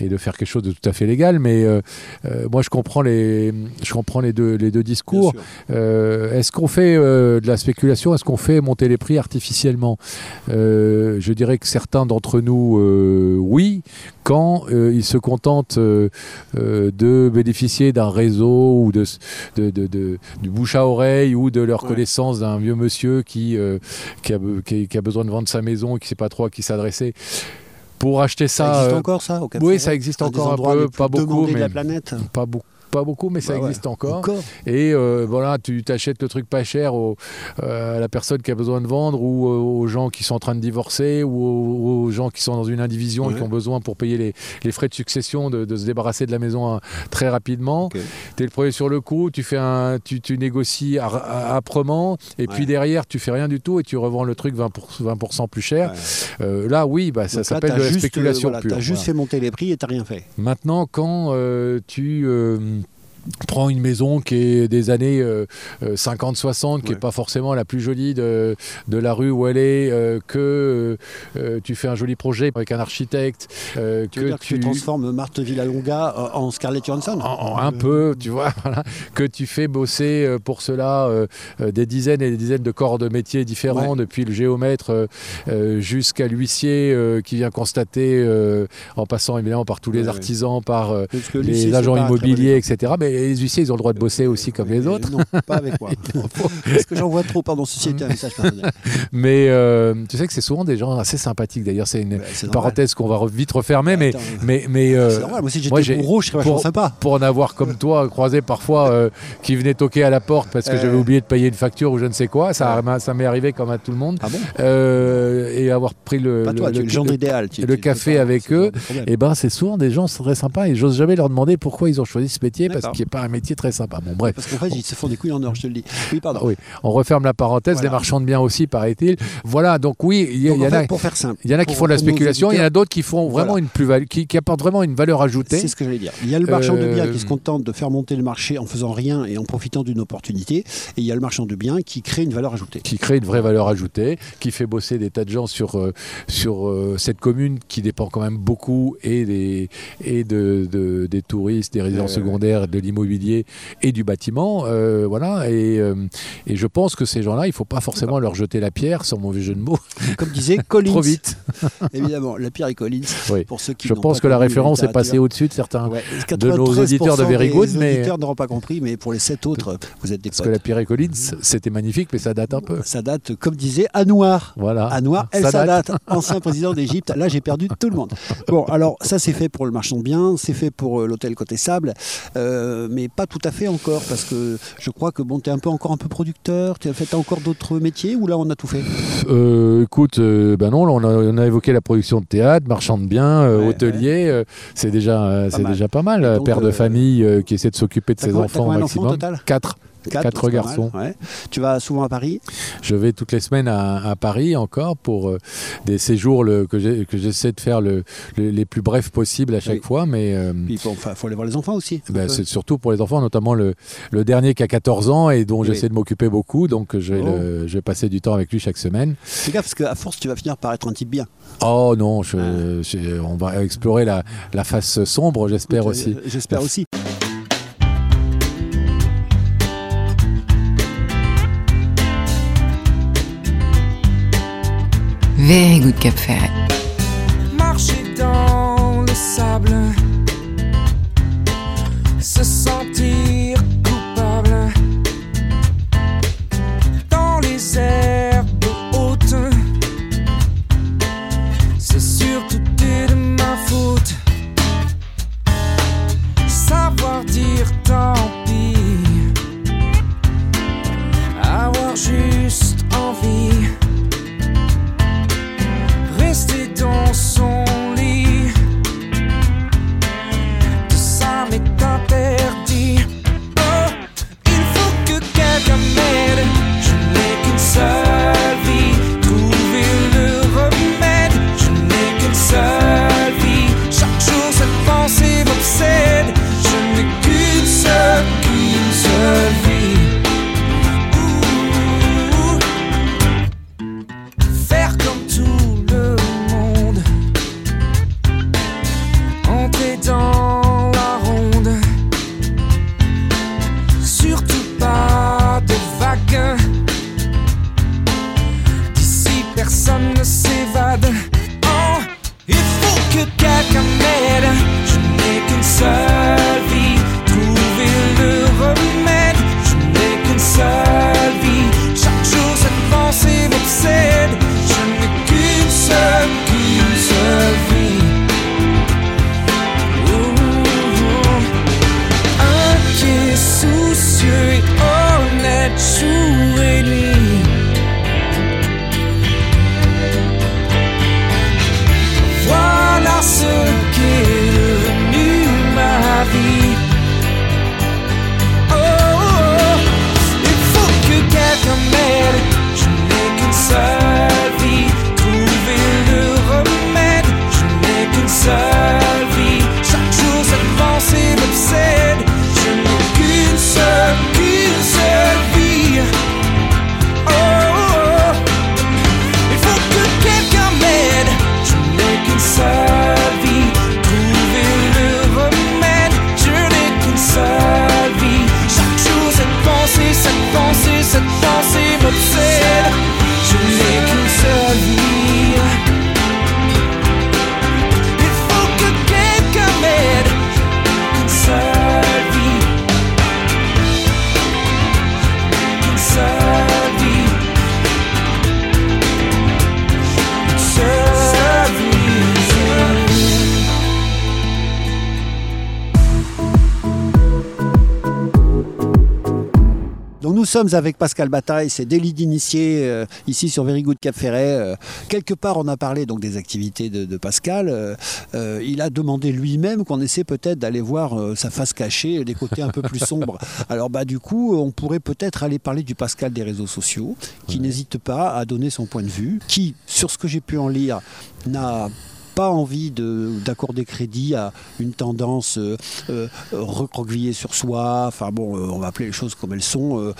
Speaker 2: et de faire quelque chose de tout à fait légal. Mais euh, euh, moi je comprends les, je comprends les deux, les deux discours. Euh, Est-ce qu'on fait de la spéculation? Est-ce qu'on fait monter les prix artificiellement? Je dirais que certains d'entre nous, oui, quand ils se contentent de bénéficier d'un réseau ou de, de, de- de- du bouche à oreille ou de leur
Speaker 1: Ouais.
Speaker 2: connaissance d'un vieux monsieur qui, euh, qui, a, qui a besoin de vendre sa maison et qui ne sait pas trop à qui s'adresser. Pour acheter
Speaker 1: Ça,
Speaker 2: ça,
Speaker 1: existe
Speaker 2: euh,
Speaker 1: encore ça
Speaker 2: oui, ça existe encore un peu, pas beaucoup,
Speaker 1: de
Speaker 2: mais
Speaker 1: la planète.
Speaker 2: pas beaucoup. Pas beaucoup, mais ça
Speaker 1: Bah ouais.
Speaker 2: existe encore.
Speaker 1: Encore.
Speaker 2: Et euh, voilà, tu t'achètes le truc pas cher au- euh, à la personne qui a besoin de vendre ou euh, aux gens qui sont en train de divorcer ou aux, aux gens qui sont dans une indivision et qui ont besoin pour payer les, les frais de succession de, de se débarrasser de la maison hein, très rapidement.
Speaker 1: Ok.
Speaker 2: Tu es le premier sur le coup, tu, fais un, tu, tu négocies âprement et puis derrière tu fais rien du tout et tu revends le truc 20%, 20 plus cher. Là, oui, bah, ça s'appelle de la
Speaker 1: juste,
Speaker 2: spéculation
Speaker 1: voilà,
Speaker 2: pure.
Speaker 1: T'as juste
Speaker 2: Voilà.
Speaker 1: fait monter les prix et t'as rien fait.
Speaker 2: Maintenant, quand tu euh, prends une maison qui est des années 50-60, qui
Speaker 1: Ouais.
Speaker 2: n'est pas forcément la plus jolie de, de la rue où elle est, euh, que euh, tu fais un joli projet avec un architecte, euh,
Speaker 1: Tu veux
Speaker 2: que
Speaker 1: dire que tu transformes Marthe Villalonga euh, en Scarlett Johansson?
Speaker 2: En- en un peu, tu vois, voilà, que tu fais bosser euh, pour cela euh, euh, des dizaines et des dizaines de corps de métiers différents, depuis le géomètre euh, euh, jusqu'à l'huissier euh, qui vient constater, euh, en passant évidemment par tous les
Speaker 1: Ouais,
Speaker 2: artisans, par euh, les agents immobiliers, etc. Mais les huissiers, ils ont le droit de bosser aussi comme les
Speaker 1: Euh,
Speaker 2: autres.
Speaker 1: Non, pas avec moi. Parce que j'en vois trop, pardon, ceci était un message personnel.
Speaker 2: Mais euh, tu sais que c'est souvent des gens assez sympathiques. D'ailleurs, c'est une parenthèse qu'on va vite refermer. Mais, mais, mais euh,
Speaker 1: normal, moi si j'étais
Speaker 2: j'ai-
Speaker 1: bourreau, je serais
Speaker 2: pour-
Speaker 1: sympa.
Speaker 2: pour en avoir comme toi croisé parfois euh, qui venait toquer à la porte parce que j'avais oublié de payer une facture ou je ne sais quoi, ça, m'est arrivé comme à tout le monde.
Speaker 1: Ah bon?
Speaker 2: Et avoir pris le,
Speaker 1: toi, le genre idéal. tu-
Speaker 2: le
Speaker 1: tu-
Speaker 2: café avec eux, et ben c'est souvent des gens très sympas et j'ose jamais leur demander pourquoi ils ont choisi ce métier parce
Speaker 1: D'accord.
Speaker 2: Pas un métier très sympa. Bon bref.
Speaker 1: Parce qu'en fait, ils se font des couilles en or, je te le dis. Oui, pardon.
Speaker 2: Ah oui, on referme la parenthèse,
Speaker 1: Voilà.
Speaker 2: les marchands de biens aussi, paraît-il. Voilà, donc oui, il y,
Speaker 1: en
Speaker 2: a.
Speaker 1: pour faire simple,
Speaker 2: Il y en a qui font de la spéculation, il y en a d'autres qui font vraiment
Speaker 1: Voilà.
Speaker 2: une plus-value, qui, qui apportent vraiment une valeur ajoutée.
Speaker 1: C'est ce que j'allais dire. Il y a le marchand de biens
Speaker 2: Euh,
Speaker 1: qui se contente de faire monter le marché en faisant rien et en profitant d'une opportunité. Et il y a le marchand de biens qui crée une valeur ajoutée.
Speaker 2: qui crée une vraie valeur ajoutée, qui fait bosser des tas de gens sur, euh, sur euh, cette commune qui dépend quand même beaucoup et des, et de, de- des touristes, des
Speaker 1: ouais.
Speaker 2: secondaires, de l'immobilier et du bâtiment. euh, voilà, et, euh, et je pense que ces gens-là, il ne faut pas forcément leur jeter la pierre, sans mauvais jeu de mots,
Speaker 1: Comme disait Collins.
Speaker 2: trop vite.
Speaker 1: Évidemment, la pierre est Collins.
Speaker 2: Oui.
Speaker 1: Pour ceux qui
Speaker 2: Je pense
Speaker 1: pas
Speaker 2: que la référence est passée au-dessus de certains.
Speaker 1: Ouais,
Speaker 2: de nos auditeurs de Very Good,
Speaker 1: Les
Speaker 2: mais-
Speaker 1: auditeurs n'auront pas compris, mais pour les sept autres, vous êtes des
Speaker 2: Parce
Speaker 1: potes.
Speaker 2: que la Pierre et Collins, c'était magnifique, mais ça date un peu.
Speaker 1: Ça date, comme disait Anouar.
Speaker 2: Voilà.
Speaker 1: Anouar El. Sadat, ancien président d'Égypte. Là, j'ai perdu tout le monde. Bon, alors, ça, c'est fait pour le marchand de biens, c'est fait pour euh, l'hôtel Côté Sable, euh, euh, mais pas tout à fait encore, parce que je crois que bon, tu es un peu, encore un peu producteur, tu as fait encore d'autres métiers, ou là on a tout fait?
Speaker 2: Euh, Écoute, euh, ben non, là, on, a, évoqué la production de théâtre, marchand de biens, euh,
Speaker 1: ouais,
Speaker 2: hôtelier, c'est déjà, déjà pas mal, père de famille qui essaie de s'occuper de ses enfants au maximum.
Speaker 1: Enfant, total
Speaker 2: Quatre. Garçons.
Speaker 1: mal, ouais. Tu vas souvent à Paris?
Speaker 2: Je vais toutes les semaines à, à Paris encore pour euh, des séjours le- que j'essaie de faire le, le- les plus brefs possibles à chaque
Speaker 1: Oui.
Speaker 2: fois, mais euh,
Speaker 1: il faut, aller voir les enfants aussi.
Speaker 2: ben, c'est surtout pour les enfants, notamment le, dernier qui a 14 ans et dont
Speaker 1: Oui.
Speaker 2: j'essaie de m'occuper beaucoup, donc je vais,
Speaker 1: Oh.
Speaker 2: je vais passer du temps avec lui chaque semaine.
Speaker 1: Fais gaffe, parce qu'à force, tu vas finir par être un type bien.
Speaker 2: Oh non, je-
Speaker 1: Ah.
Speaker 2: je- on va explorer la, la face sombre, j'espère aussi.
Speaker 1: J'espère aussi.
Speaker 7: Very good Cap Ferret.
Speaker 6: marcher dans le sable,
Speaker 1: sommes avec Pascal Bataille, c'est délit d'initié euh, ici sur Very Good Cap Ferret. Euh, quelque part, on a parlé donc des activités de, de Pascal. Euh, il a demandé lui-même qu'on essaie peut-être d'aller voir sa face cachée, des côtés un peu plus sombres. Alors bah du coup, on pourrait peut-être aller parler du Pascal des réseaux sociaux, qui n'hésite pas à donner son point de vue, qui, sur ce que j'ai pu en lire, n'a pas envie de- d'accorder crédit à une tendance euh, euh, recroquevillée sur soi. Enfin bon, euh, on va appeler les choses comme elles sont.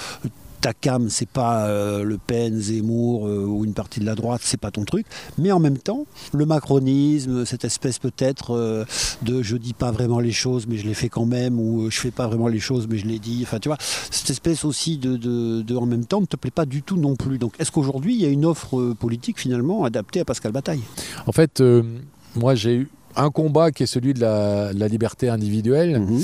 Speaker 1: Ta cam, c'est pas euh, Le Pen, Zemmour euh, ou une partie de la droite, c'est pas ton truc. Mais en même temps, le macronisme, cette espèce peut-être euh, de je dis pas vraiment les choses, mais je les fais quand même, ou je fais pas vraiment les choses, mais je les dis. Enfin, tu vois, cette espèce aussi de, de- en même temps ne te plaît pas du tout non plus. Donc, est-ce qu'aujourd'hui, il y a une offre politique finalement adaptée à Pascal Bataille?
Speaker 2: En fait, moi j'ai eu un combat qui est celui de la, liberté individuelle
Speaker 1: Mhm.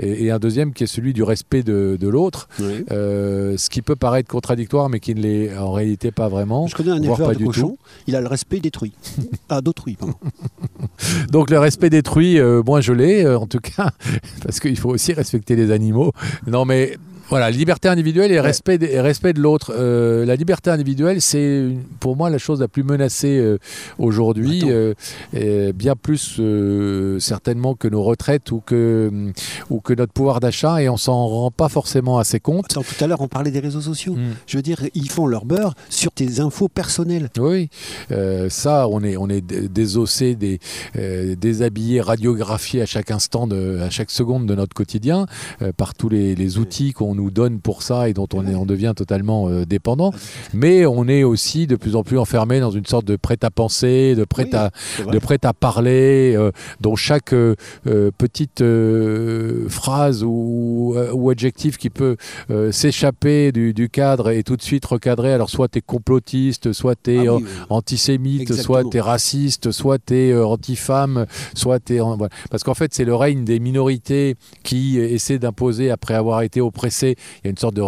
Speaker 2: et, et un deuxième qui est celui du respect de, de l'autre.
Speaker 1: Oui.
Speaker 2: Euh, ce qui peut paraître contradictoire, mais qui ne l'est en réalité pas vraiment.
Speaker 1: Je connais un éleveur
Speaker 2: pas
Speaker 1: de
Speaker 2: du
Speaker 1: il a le respect détruit. ah, d'autrui.
Speaker 2: Donc le respect détruit, euh, moi je l'ai euh, en tout cas, parce qu'il faut aussi respecter les animaux. Non mais voilà, liberté individuelle et respect, de- et respect de l'autre. Euh, la liberté individuelle, c'est pour moi la chose la plus menacée euh, aujourd'hui, euh, bien plus certainement que nos retraites ou que, ou que notre pouvoir d'achat, et on s'en rend pas forcément assez compte.
Speaker 1: Attends, tout à l'heure, on parlait des réseaux sociaux.
Speaker 2: Mm.
Speaker 1: Je veux dire, ils font leur beurre sur tes infos personnelles.
Speaker 2: Oui, ça, on est, on est désossé, des, déshabillé, radiographié à chaque instant, de, à chaque seconde de notre quotidien, par tous les, les outils qu'on nous donne pour ça et dont on, est, on devient totalement euh, dépendant. Mais on est aussi de plus en plus enfermé dans une sorte de prêt-à-penser, de prêt
Speaker 1: Oui,
Speaker 2: prêt à parler, euh, dont chaque euh, petite phrase ou, ou adjectif qui peut s'échapper du, du cadre et tout de suite recadrer. Alors soit tu es complotiste, soit tu es
Speaker 1: Ah oui, oui.
Speaker 2: antisémite,
Speaker 1: Exactement.
Speaker 2: soit tu es raciste, soit tu es anti-femme, soit tu es... Parce qu'en fait, c'est le règne des minorités qui essaient d'imposer après avoir été oppressés. Il y a une sorte de,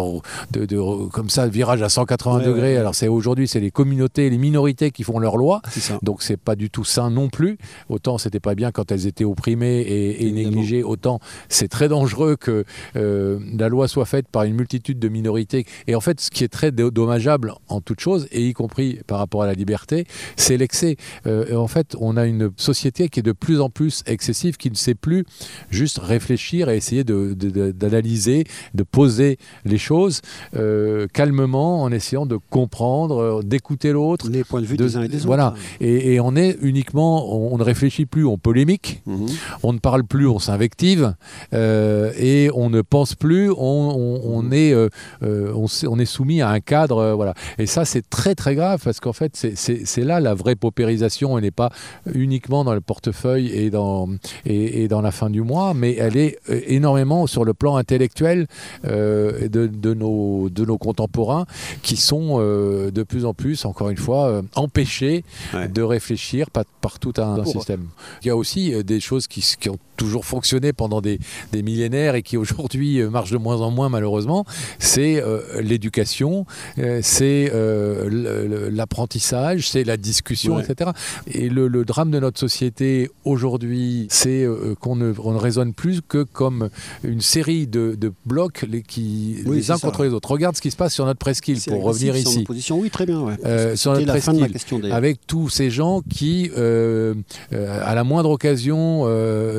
Speaker 2: de, de- comme ça, virage à 180
Speaker 1: Ouais,
Speaker 2: degrés.
Speaker 1: ouais, ouais.
Speaker 2: Alors c'est aujourd'hui, c'est les communautés, les minorités qui font leurs lois. Donc c'est pas du tout sain non plus. Autant c'était pas bien quand elles étaient opprimées et, négligées, autant c'est très dangereux que euh, la loi soit faite par une multitude de minorités. Et en fait, ce qui est très do- dommageable en toute chose, et y compris par rapport à la liberté, c'est l'excès. Euh, en fait, on a une société qui est de plus en plus excessive, qui ne sait plus juste réfléchir et essayer de- de- de- d'analyser, de, poser les choses euh, calmement, en essayant de comprendre, euh, d'écouter l'autre.
Speaker 1: Les points de vue
Speaker 2: de-
Speaker 1: des uns et des autres.
Speaker 2: voilà. Et, et on est uniquement, on, on ne réfléchit plus, on polémique,
Speaker 1: Mhm.
Speaker 2: on ne parle plus, on s'invective, euh, et on ne pense plus, on, on- on est, euh, on, est soumis à un cadre, voilà. Et ça, c'est très très grave parce qu'en fait, c'est- là la vraie paupérisation. Elle n'est pas uniquement dans le portefeuille et dans et, et dans la fin du mois, mais elle est énormément sur le plan intellectuel euh, de, de nos de nos contemporains qui sont euh, de plus en plus, encore une fois, euh, empêchés
Speaker 1: Ouais.
Speaker 2: de réfléchir par, par tout un, système. Il y a aussi euh, des choses qui, qui ont toujours fonctionné pendant des, des millénaires et qui aujourd'hui euh, marchent de moins en moins malheureusement, c'est euh, l'éducation, euh, c'est euh, l'apprentissage, c'est la discussion,
Speaker 1: Ouais.
Speaker 2: etc. Et le, le drame de notre société aujourd'hui, c'est qu'on ne, on ne raisonne plus que comme une série de, de blocs les, qui,
Speaker 1: Oui,
Speaker 2: les
Speaker 1: c'est
Speaker 2: uns
Speaker 1: ça.
Speaker 2: contre les autres. Regarde ce qui se passe sur notre presqu'île pour revenir ici.
Speaker 1: nos positions. Oui, très bien. Ouais.
Speaker 2: Sur notre presqu'île, avec tous ces gens qui, à la moindre occasion,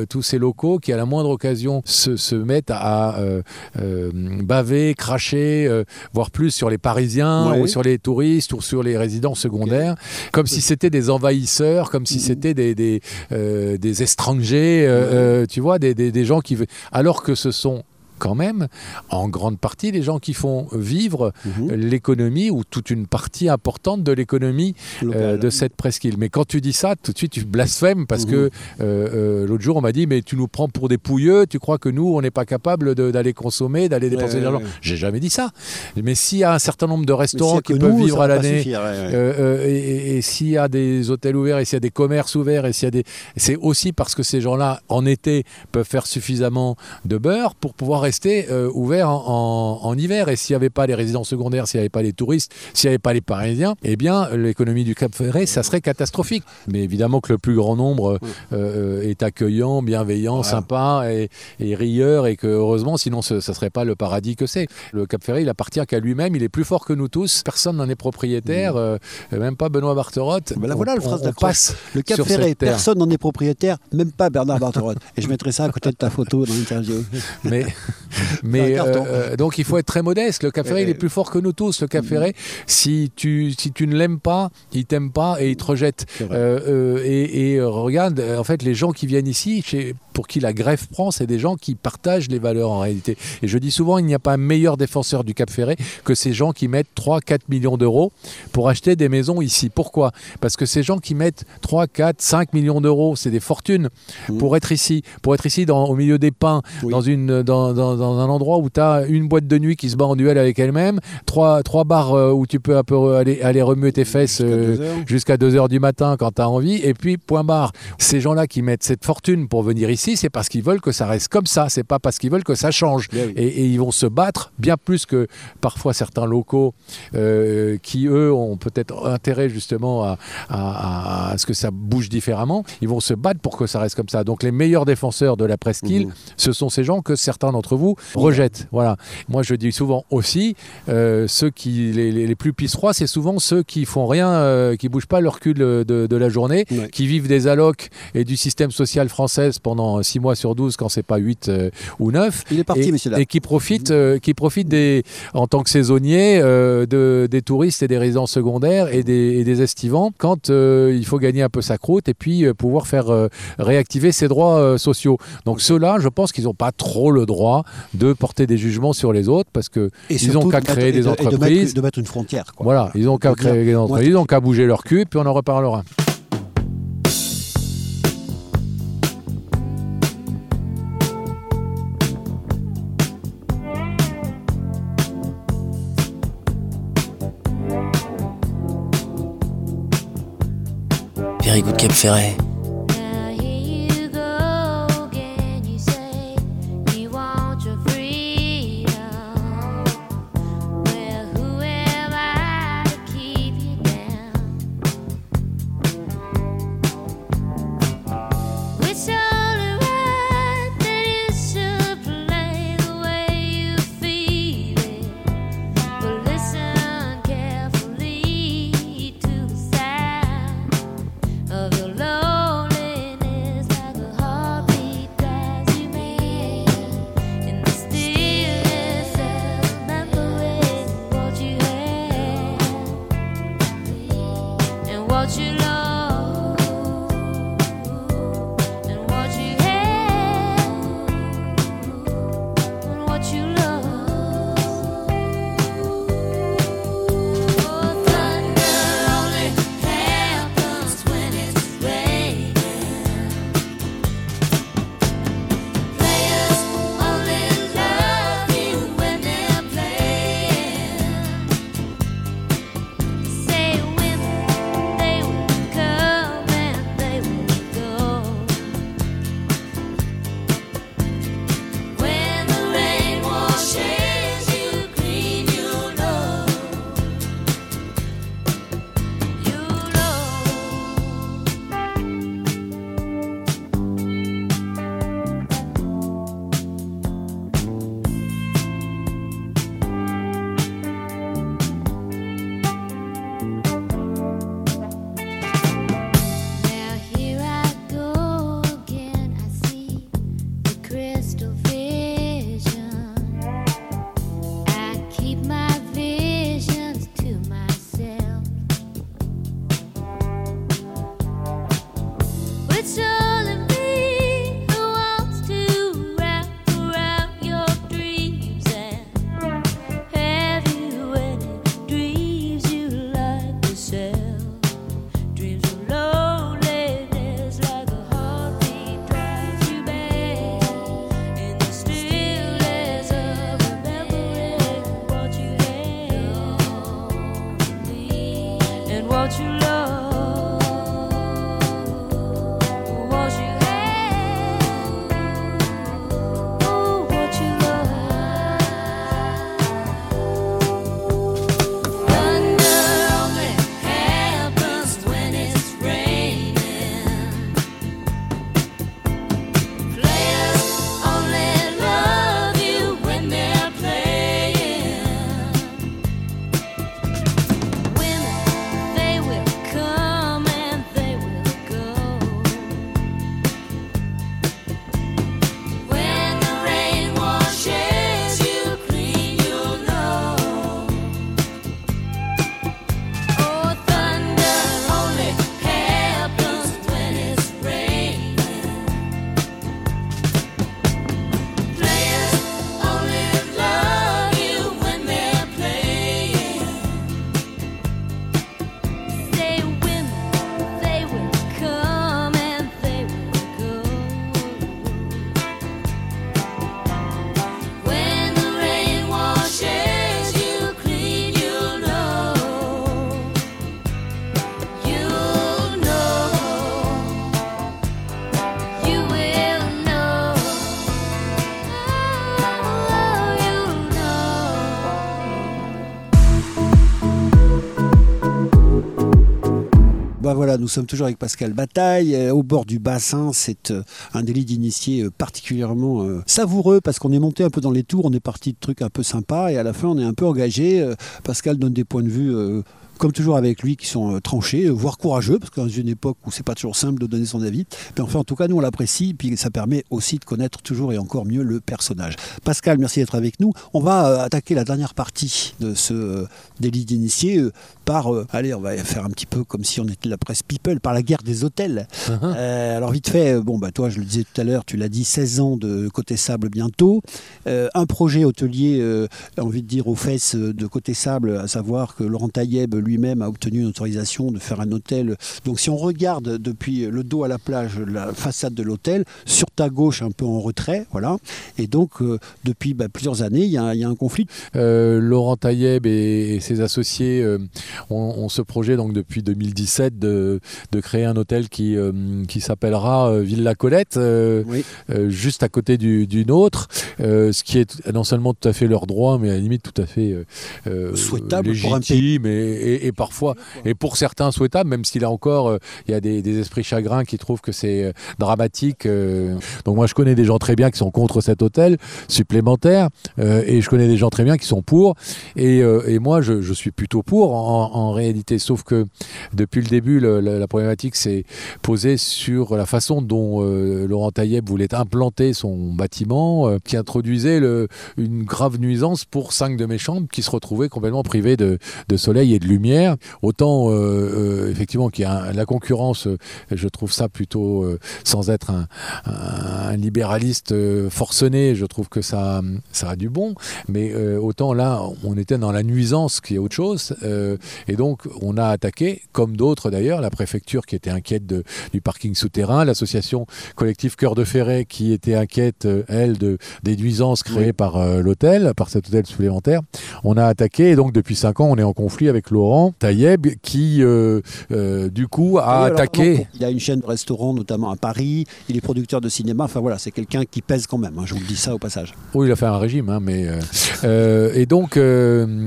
Speaker 2: tous ces locaux qui, à la moindre occasion, se, se mettent à euh, euh, baver, cracher, euh, voire plus sur les Parisiens
Speaker 1: Ouais.
Speaker 2: ou sur les touristes ou sur les résidents secondaires, comme si c'était des envahisseurs, comme si
Speaker 1: Mhm.
Speaker 2: c'était des, des, des étrangers, tu vois, des, des, des gens qui... Alors que ce sont quand même, en grande partie, les gens qui font vivre
Speaker 1: Mhm.
Speaker 2: l'économie ou toute une partie importante de l'économie euh, de cette presqu'île. Mais quand tu dis ça, tout de suite tu blasphèmes parce
Speaker 1: Mhm.
Speaker 2: que euh, euh, l'autre jour on m'a dit mais tu nous prends pour des pouilleux, tu crois que nous on n'est pas capable d'aller consommer, d'aller dépenser
Speaker 1: Ouais,
Speaker 2: de l'argent?
Speaker 1: ouais.
Speaker 2: J'ai jamais dit ça. Mais s'il y a un certain nombre de restaurants qui peuvent
Speaker 1: nous,
Speaker 2: vivre à l'année,
Speaker 1: ouais, ouais.
Speaker 2: et- et s'il y a des hôtels ouverts, et s'il y a des commerces ouverts, et s'il y a des, c'est aussi parce que ces gens-là, en été, peuvent faire suffisamment de beurre pour pouvoir rester euh, ouvert en, en- en hiver. Et s'il n'y avait pas les résidents secondaires, s'il n'y avait pas les touristes, s'il n'y avait pas les Parisiens, eh bien, l'économie du Cap Ferret, ça serait catastrophique. Mais évidemment que le plus grand nombre euh, est accueillant, bienveillant, sympa et, et rieur, et que heureusement, sinon, ce ne serait pas le paradis que c'est. Le Cap Ferret, il appartient qu'à lui-même. Il est plus fort que nous tous. Personne n'en est propriétaire, euh, même pas Benoît Barterotte.
Speaker 1: Ben là,
Speaker 2: On-
Speaker 1: voilà le
Speaker 2: on-
Speaker 1: phrase
Speaker 2: on
Speaker 1: d'accroche.
Speaker 2: passe
Speaker 1: Le Cap Ferret, personne n'en est propriétaire, même pas Bernard Barterotte. Et je mettrai ça à côté de ta photo dans l'interview.
Speaker 2: mais, mais euh, euh, donc il faut être très modeste. Le Cap Ferret, il est plus fort que nous tous. Le Cap
Speaker 1: Mm-hmm.
Speaker 2: Ferret, si tu, si tu ne l'aimes pas, il t'aime pas et il te rejette. Euh, et et, regarde, en fait, les gens qui viennent ici, chez- pour qui la greffe prend, c'est des gens qui partagent les valeurs en réalité. Et je dis souvent, il n'y a pas un meilleur défenseur du Cap Ferret que ces gens qui mettent 3-4 millions d'euros pour acheter des maisons ici. Pourquoi? Parce que ces gens qui mettent 3, 4, 5 millions d'euros, c'est des fortunes pour être ici, pour être ici dans, au milieu des pins,
Speaker 1: Mmh. Oui.
Speaker 2: dans, une, dans, dans- dans un endroit où tu as une boîte de nuit qui se bat en duel avec elle-même, trois, trois bars euh, où tu peux un peu aller, aller remuer tes fesses
Speaker 1: Jusqu'à
Speaker 2: euh, jusqu'à 2 heures du matin quand tu as envie, et puis point barre. Ces gens-là qui mettent cette fortune pour venir ici, c'est parce qu'ils veulent que ça reste comme ça, c'est pas parce qu'ils veulent que ça change.
Speaker 1: Oui.
Speaker 2: Et, et ils vont se battre bien plus que parfois certains locaux euh, qui, eux, ont peut-être intérêt justement à, à- à ce que ça bouge différemment. Ils vont se battre pour que ça reste comme ça. Donc les meilleurs défenseurs de la presqu'île,
Speaker 1: Mhm.
Speaker 2: ce sont ces gens que certains d'entre vous rejettent. Voilà. Moi, je dis souvent aussi, euh, ceux qui les, les- plus pisse-froids, c'est souvent ceux qui font rien, euh, qui bougent pas leur cul de, de- de la journée,
Speaker 1: Ouais.
Speaker 2: qui vivent des allocs et du système social français pendant 6 mois sur 12 quand c'est pas 8 euh, ou 9
Speaker 1: Il est parti,
Speaker 2: et,
Speaker 1: monsieur là.
Speaker 2: et qui profitent, euh, qui profitent des, en tant que saisonniers de, des touristes et des résidents secondaires et des, et des estivants quand il faut gagner un peu sa croûte et puis pouvoir faire réactiver ses droits sociaux. Donc ceux-là, je pense qu'ils n'ont pas trop le droit de porter des jugements sur les autres parce que
Speaker 1: Et
Speaker 2: ils
Speaker 1: surtout
Speaker 2: ont qu'à créer
Speaker 1: et
Speaker 2: des
Speaker 1: de- et de mettre-
Speaker 2: entreprises.
Speaker 1: De mettre une frontière. quoi.
Speaker 2: Voilà, ils ont qu'à créer des
Speaker 1: moi,
Speaker 2: entreprises, ils ont qu'à bouger leur cul, puis on en reparlera.
Speaker 4: Cap Ferret.
Speaker 1: Bah voilà, nous sommes toujours avec Pascal Bataille, euh, au bord du bassin. C'est euh, un délit d'initié euh, particulièrement savoureux parce qu'on est monté un peu dans les tours, on est parti de trucs un peu sympas et à la fin on est un peu engagé. Pascal donne des points de vue. comme toujours avec lui, qui sont tranchés, voire courageux, parce dans une époque où c'est pas toujours simple de donner son avis. Mais enfin, en tout cas, nous, on l'apprécie, puis ça permet aussi de connaître toujours et encore mieux le personnage. Pascal, merci d'être avec nous. On va attaquer la dernière partie de ce délit d'initié par, euh, allez, on va faire un petit peu comme si on était de la presse people, par la guerre des hôtels. Euh, alors vite fait, bon, bah, toi, je le disais tout à l'heure, tu l'as dit, 16 ans de Côté Sable bientôt. Euh, un projet hôtelier, envie de dire aux fesses de Côté Sable, à savoir que Laurent Taïeb lui-même a obtenu une autorisation de faire un hôtel. Donc si on regarde depuis le dos à la plage, la façade de l'hôtel, sur ta gauche un peu en retrait, voilà. Et donc depuis bah, plusieurs années, il y, a- il y a un conflit.
Speaker 2: Laurent Taïeb et, et ses associés euh, ont, ont ce projet donc depuis 2017 de, de créer un hôtel qui, euh, qui s'appellera euh, Villa Colette, euh,
Speaker 1: Oui.
Speaker 2: juste à côté du, du nôtre, ce qui est non seulement tout à fait leur droit, mais à la limite tout à fait
Speaker 1: Souhaitable pour un
Speaker 2: légitime et, et- et parfois, et pour certains souhaitable, même si là encore, il y a des, des esprits chagrins qui trouvent que c'est dramatique. donc moi, je connais des gens très bien qui sont contre cet hôtel supplémentaire, et je connais des gens très bien qui sont pour. Et, et moi, je, je suis plutôt pour en, en réalité. Sauf que depuis le début, la, problématique s'est posée sur la façon dont euh, Laurent Taïeb voulait implanter son bâtiment, euh, qui introduisait une grave nuisance pour cinq de mes chambres qui se retrouvaient complètement privées de, soleil et de lumière. Autant, euh, effectivement, qu'il y a la concurrence, je trouve ça plutôt, sans être un, libéraliste forcené, je trouve que ça, a du bon. Mais autant là, on était dans la nuisance qui est autre chose. Et donc, on a attaqué, comme d'autres d'ailleurs, la préfecture qui était inquiète de- du parking souterrain, l'association collective Cœur de Ferret qui était inquiète, euh, elle, de, des nuisances créées
Speaker 1: Oui.
Speaker 2: par euh, l'hôtel, par cet hôtel supplémentaire. On a attaqué et donc depuis 5 ans, on est en conflit avec Laurent Taïeb qui, euh, euh, du coup, a
Speaker 1: alors,
Speaker 2: attaqué.
Speaker 1: Il a une chaîne de restaurants, notamment à Paris. Il est producteur de cinéma. Enfin voilà, c'est quelqu'un qui pèse quand même. hein, je vous le dis ça au passage.
Speaker 2: Oui, il a fait un régime, hein, mais et donc le,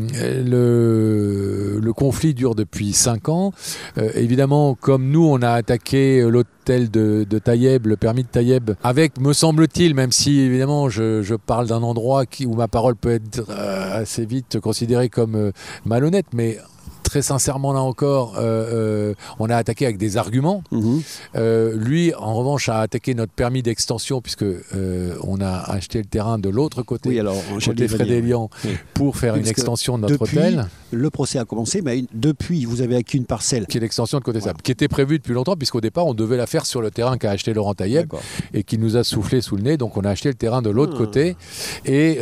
Speaker 2: le conflit dure depuis cinq ans. Euh, évidemment, comme nous, on a attaqué l'hôtel de, de Taïeb, le permis de Taïeb, avec, me semble-t-il, même si évidemment je, parle d'un endroit où ma parole peut être euh, assez vite considérée comme euh, malhonnête, mais très sincèrement là encore, euh, euh, on a attaqué avec des arguments.
Speaker 1: Mhm.
Speaker 2: Euh, lui, en revanche, a attaqué notre permis d'extension puisque on a acheté le terrain de l'autre côté,
Speaker 1: Oui, alors
Speaker 2: côté Frédélian,
Speaker 1: Oui.
Speaker 2: pour faire
Speaker 1: Oui,
Speaker 2: une extension de notre
Speaker 1: depuis-
Speaker 2: hôtel,
Speaker 1: Le procès a commencé, mais depuis, vous avez acquis une parcelle.
Speaker 2: qui est l'extension de côté
Speaker 1: Voilà.
Speaker 2: sable, qui était prévue depuis longtemps puisqu'au départ on devait la faire sur le terrain qu'a acheté Laurent
Speaker 1: D'accord.
Speaker 2: et qui nous a soufflé sous le nez. Donc on a acheté le terrain de l'autre
Speaker 1: Ah.
Speaker 2: côté. Et,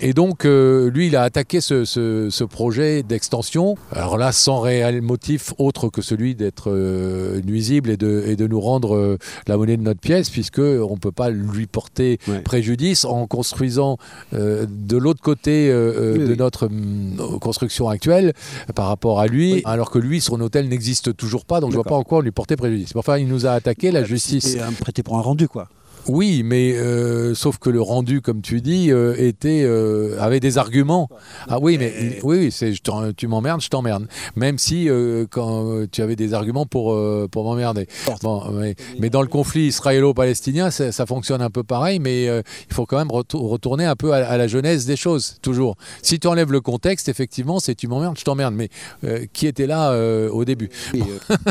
Speaker 2: et donc lui, il a attaqué ce, ce- ce projet d'extension. Alors là, sans réel motif autre que celui d'être euh, nuisible et de, et de nous rendre euh, la monnaie de notre pièce, puisque on ne peut pas lui porter
Speaker 1: Ouais.
Speaker 2: préjudice en construisant euh, de l'autre côté de
Speaker 1: oui.
Speaker 2: notre hum, construction actuelle par rapport à lui,
Speaker 1: Oui.
Speaker 2: alors que lui, son hôtel n'existe toujours pas, donc je vois pas en quoi on lui portait préjudice. Enfin, il nous a attaqué, la justice.
Speaker 1: C'était un prêté pour un rendu, quoi.
Speaker 2: Oui, mais euh, sauf que le rendu, comme tu dis, euh, était euh, avait des arguments. Ah oui, mais oui, c'est tu m'emmerdes, je t'emmerde. Même si quand tu avais des arguments pour pour m'emmerder. Bon, mais, mais dans le conflit israélo-palestinien, ça, ça fonctionne un peu pareil, mais il faut quand même retour- retourner un peu à, à la jeunesse des choses, toujours. Si tu enlèves le contexte, effectivement, c'est tu m'emmerdes, je t'emmerde. Mais qui était là au début?
Speaker 1: Et,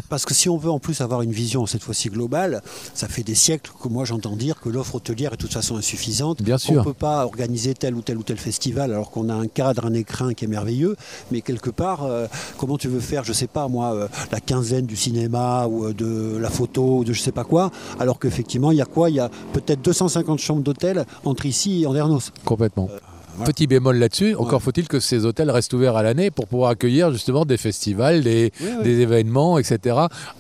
Speaker 1: parce que si on veut en plus avoir une vision cette fois-ci globale, ça fait des siècles que moi j'entends dire que l'offre hôtelière est de toute façon insuffisante.
Speaker 2: Bien
Speaker 1: On
Speaker 2: sûr.
Speaker 1: ne peut pas organiser tel ou tel ou tel festival alors qu'on a un cadre, un écrin qui est merveilleux, mais quelque part, euh, comment tu veux faire, je sais pas moi, euh, la quinzaine du cinéma ou euh, de la photo ou de je sais pas quoi, alors qu'effectivement il y a quoi? Il y a peut-être 250 chambres d'hôtel entre ici et Andernos.
Speaker 2: Complètement.
Speaker 1: Voilà.
Speaker 2: Petit bémol là-dessus, encore
Speaker 1: Ouais.
Speaker 2: faut-il que ces hôtels restent ouverts à l'année pour pouvoir accueillir justement des festivals, des,
Speaker 1: Oui, oui.
Speaker 2: des événements, etc.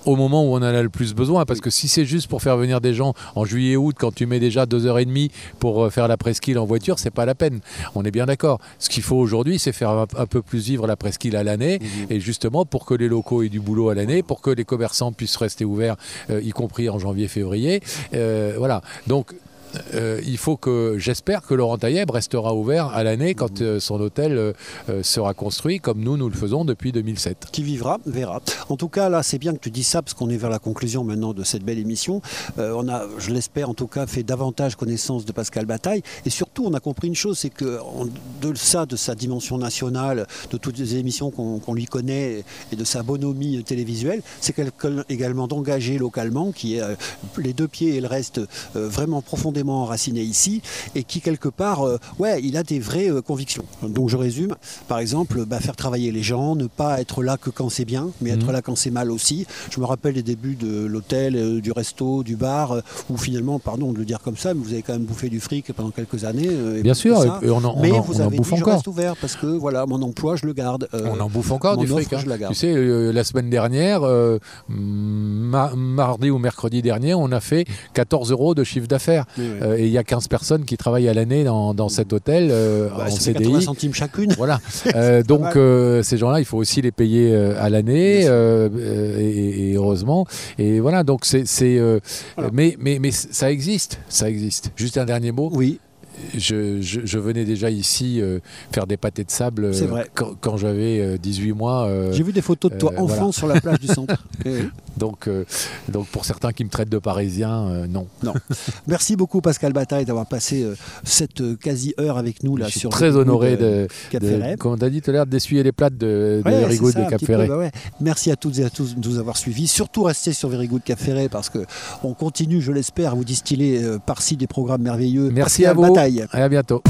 Speaker 2: au moment où on en a le plus besoin. Parce que si c'est juste pour faire venir des gens en juillet-août, quand tu mets déjà deux heures et demie pour euh, faire la presqu'île en voiture, c'est pas la peine. On est bien d'accord. Ce qu'il faut aujourd'hui, c'est faire un, un peu plus vivre la presqu'île à l'année,
Speaker 1: Mhm.
Speaker 2: et justement pour que les locaux aient du boulot à l'année, pour que les commerçants puissent rester ouverts, euh, y compris en janvier-février. Euh, voilà. Donc euh, il faut que, j'espère que Laurent Tailleb restera ouvert à l'année quand euh, son hôtel euh, sera construit, comme nous, nous le faisons depuis 2007.
Speaker 1: Qui vivra, verra. En tout cas, là, c'est bien que tu dis ça, parce qu'on est vers la conclusion maintenant de cette belle émission. On a, je l'espère en tout cas, fait davantage connaissance de Pascal Bataille. Et surtout, on a compris une chose, c'est que de ça, de sa dimension nationale, de toutes les émissions qu'on lui connaît et de sa bonhomie télévisuelle, c'est quelqu'un également d'engagé localement, qui est les deux pieds et le reste vraiment profondément enraciné ici, et qui quelque part, euh, ouais, il a des vraies euh, convictions. Donc je résume, par exemple, bah, faire travailler les gens, ne pas être là que quand c'est bien, mais être
Speaker 2: Mhm.
Speaker 1: là quand c'est mal aussi. Je me rappelle les débuts de l'hôtel, euh, du resto, du bar, où finalement, pardon de le dire comme ça, mais vous avez quand même bouffé du fric pendant quelques années. et
Speaker 2: Bien sûr,
Speaker 1: ça.
Speaker 2: et- on en- on
Speaker 1: mais
Speaker 2: en-
Speaker 1: vous
Speaker 2: on en
Speaker 1: avez
Speaker 2: bouffe
Speaker 1: dit, je
Speaker 2: encore.
Speaker 1: reste ouvert parce que voilà, mon emploi, je le garde.
Speaker 2: On en bouffe encore du fric.
Speaker 1: offre,
Speaker 2: hein.
Speaker 1: je la garde.
Speaker 2: Tu sais, la semaine dernière, ma- mardi ou mercredi dernier, on a fait 14 euros de chiffre d'affaires.
Speaker 1: Oui, oui.
Speaker 2: Euh, et il y a 15 personnes qui travaillent à l'année dans, dans cet hôtel euh,
Speaker 1: Bah,
Speaker 2: en CDI.
Speaker 1: 80 centimes chacune.
Speaker 2: Voilà. Euh, donc ces gens-là, il faut aussi les payer à l'année et, et heureusement. Et voilà. Donc c'est,
Speaker 1: Voilà.
Speaker 2: mais mais mais ça existe, ça existe. Juste un dernier mot.
Speaker 1: Oui,
Speaker 2: Je, je- je venais déjà ici euh, faire des pâtés de sable euh,
Speaker 1: vrai.
Speaker 2: quand, quand j'avais euh, 18 mois. euh,
Speaker 1: j'ai vu des photos de toi enfant
Speaker 2: voilà.
Speaker 1: sur la plage du centre. Oui.
Speaker 2: donc donc pour certains qui me traitent de parisien, euh, non.
Speaker 1: Merci beaucoup Pascal Bataille d'avoir passé cette euh, quasi-heure avec nous là
Speaker 2: je suis
Speaker 1: sur
Speaker 2: très honoré de, de comme on a dit tout à l'heure, d'essuyer les plates de, de
Speaker 1: Ouais, ça,
Speaker 2: de Cap
Speaker 1: peu,
Speaker 2: Ferret.
Speaker 1: bah ouais. Merci à toutes et à tous de nous avoir suivis. Surtout restez sur Very Good Cap Ferret parce que on continue, je l'espère, à vous distiller par-ci des programmes merveilleux.
Speaker 2: Merci
Speaker 1: Pascal
Speaker 2: à vous.
Speaker 1: Bataille. Bye.
Speaker 2: Et à bientôt.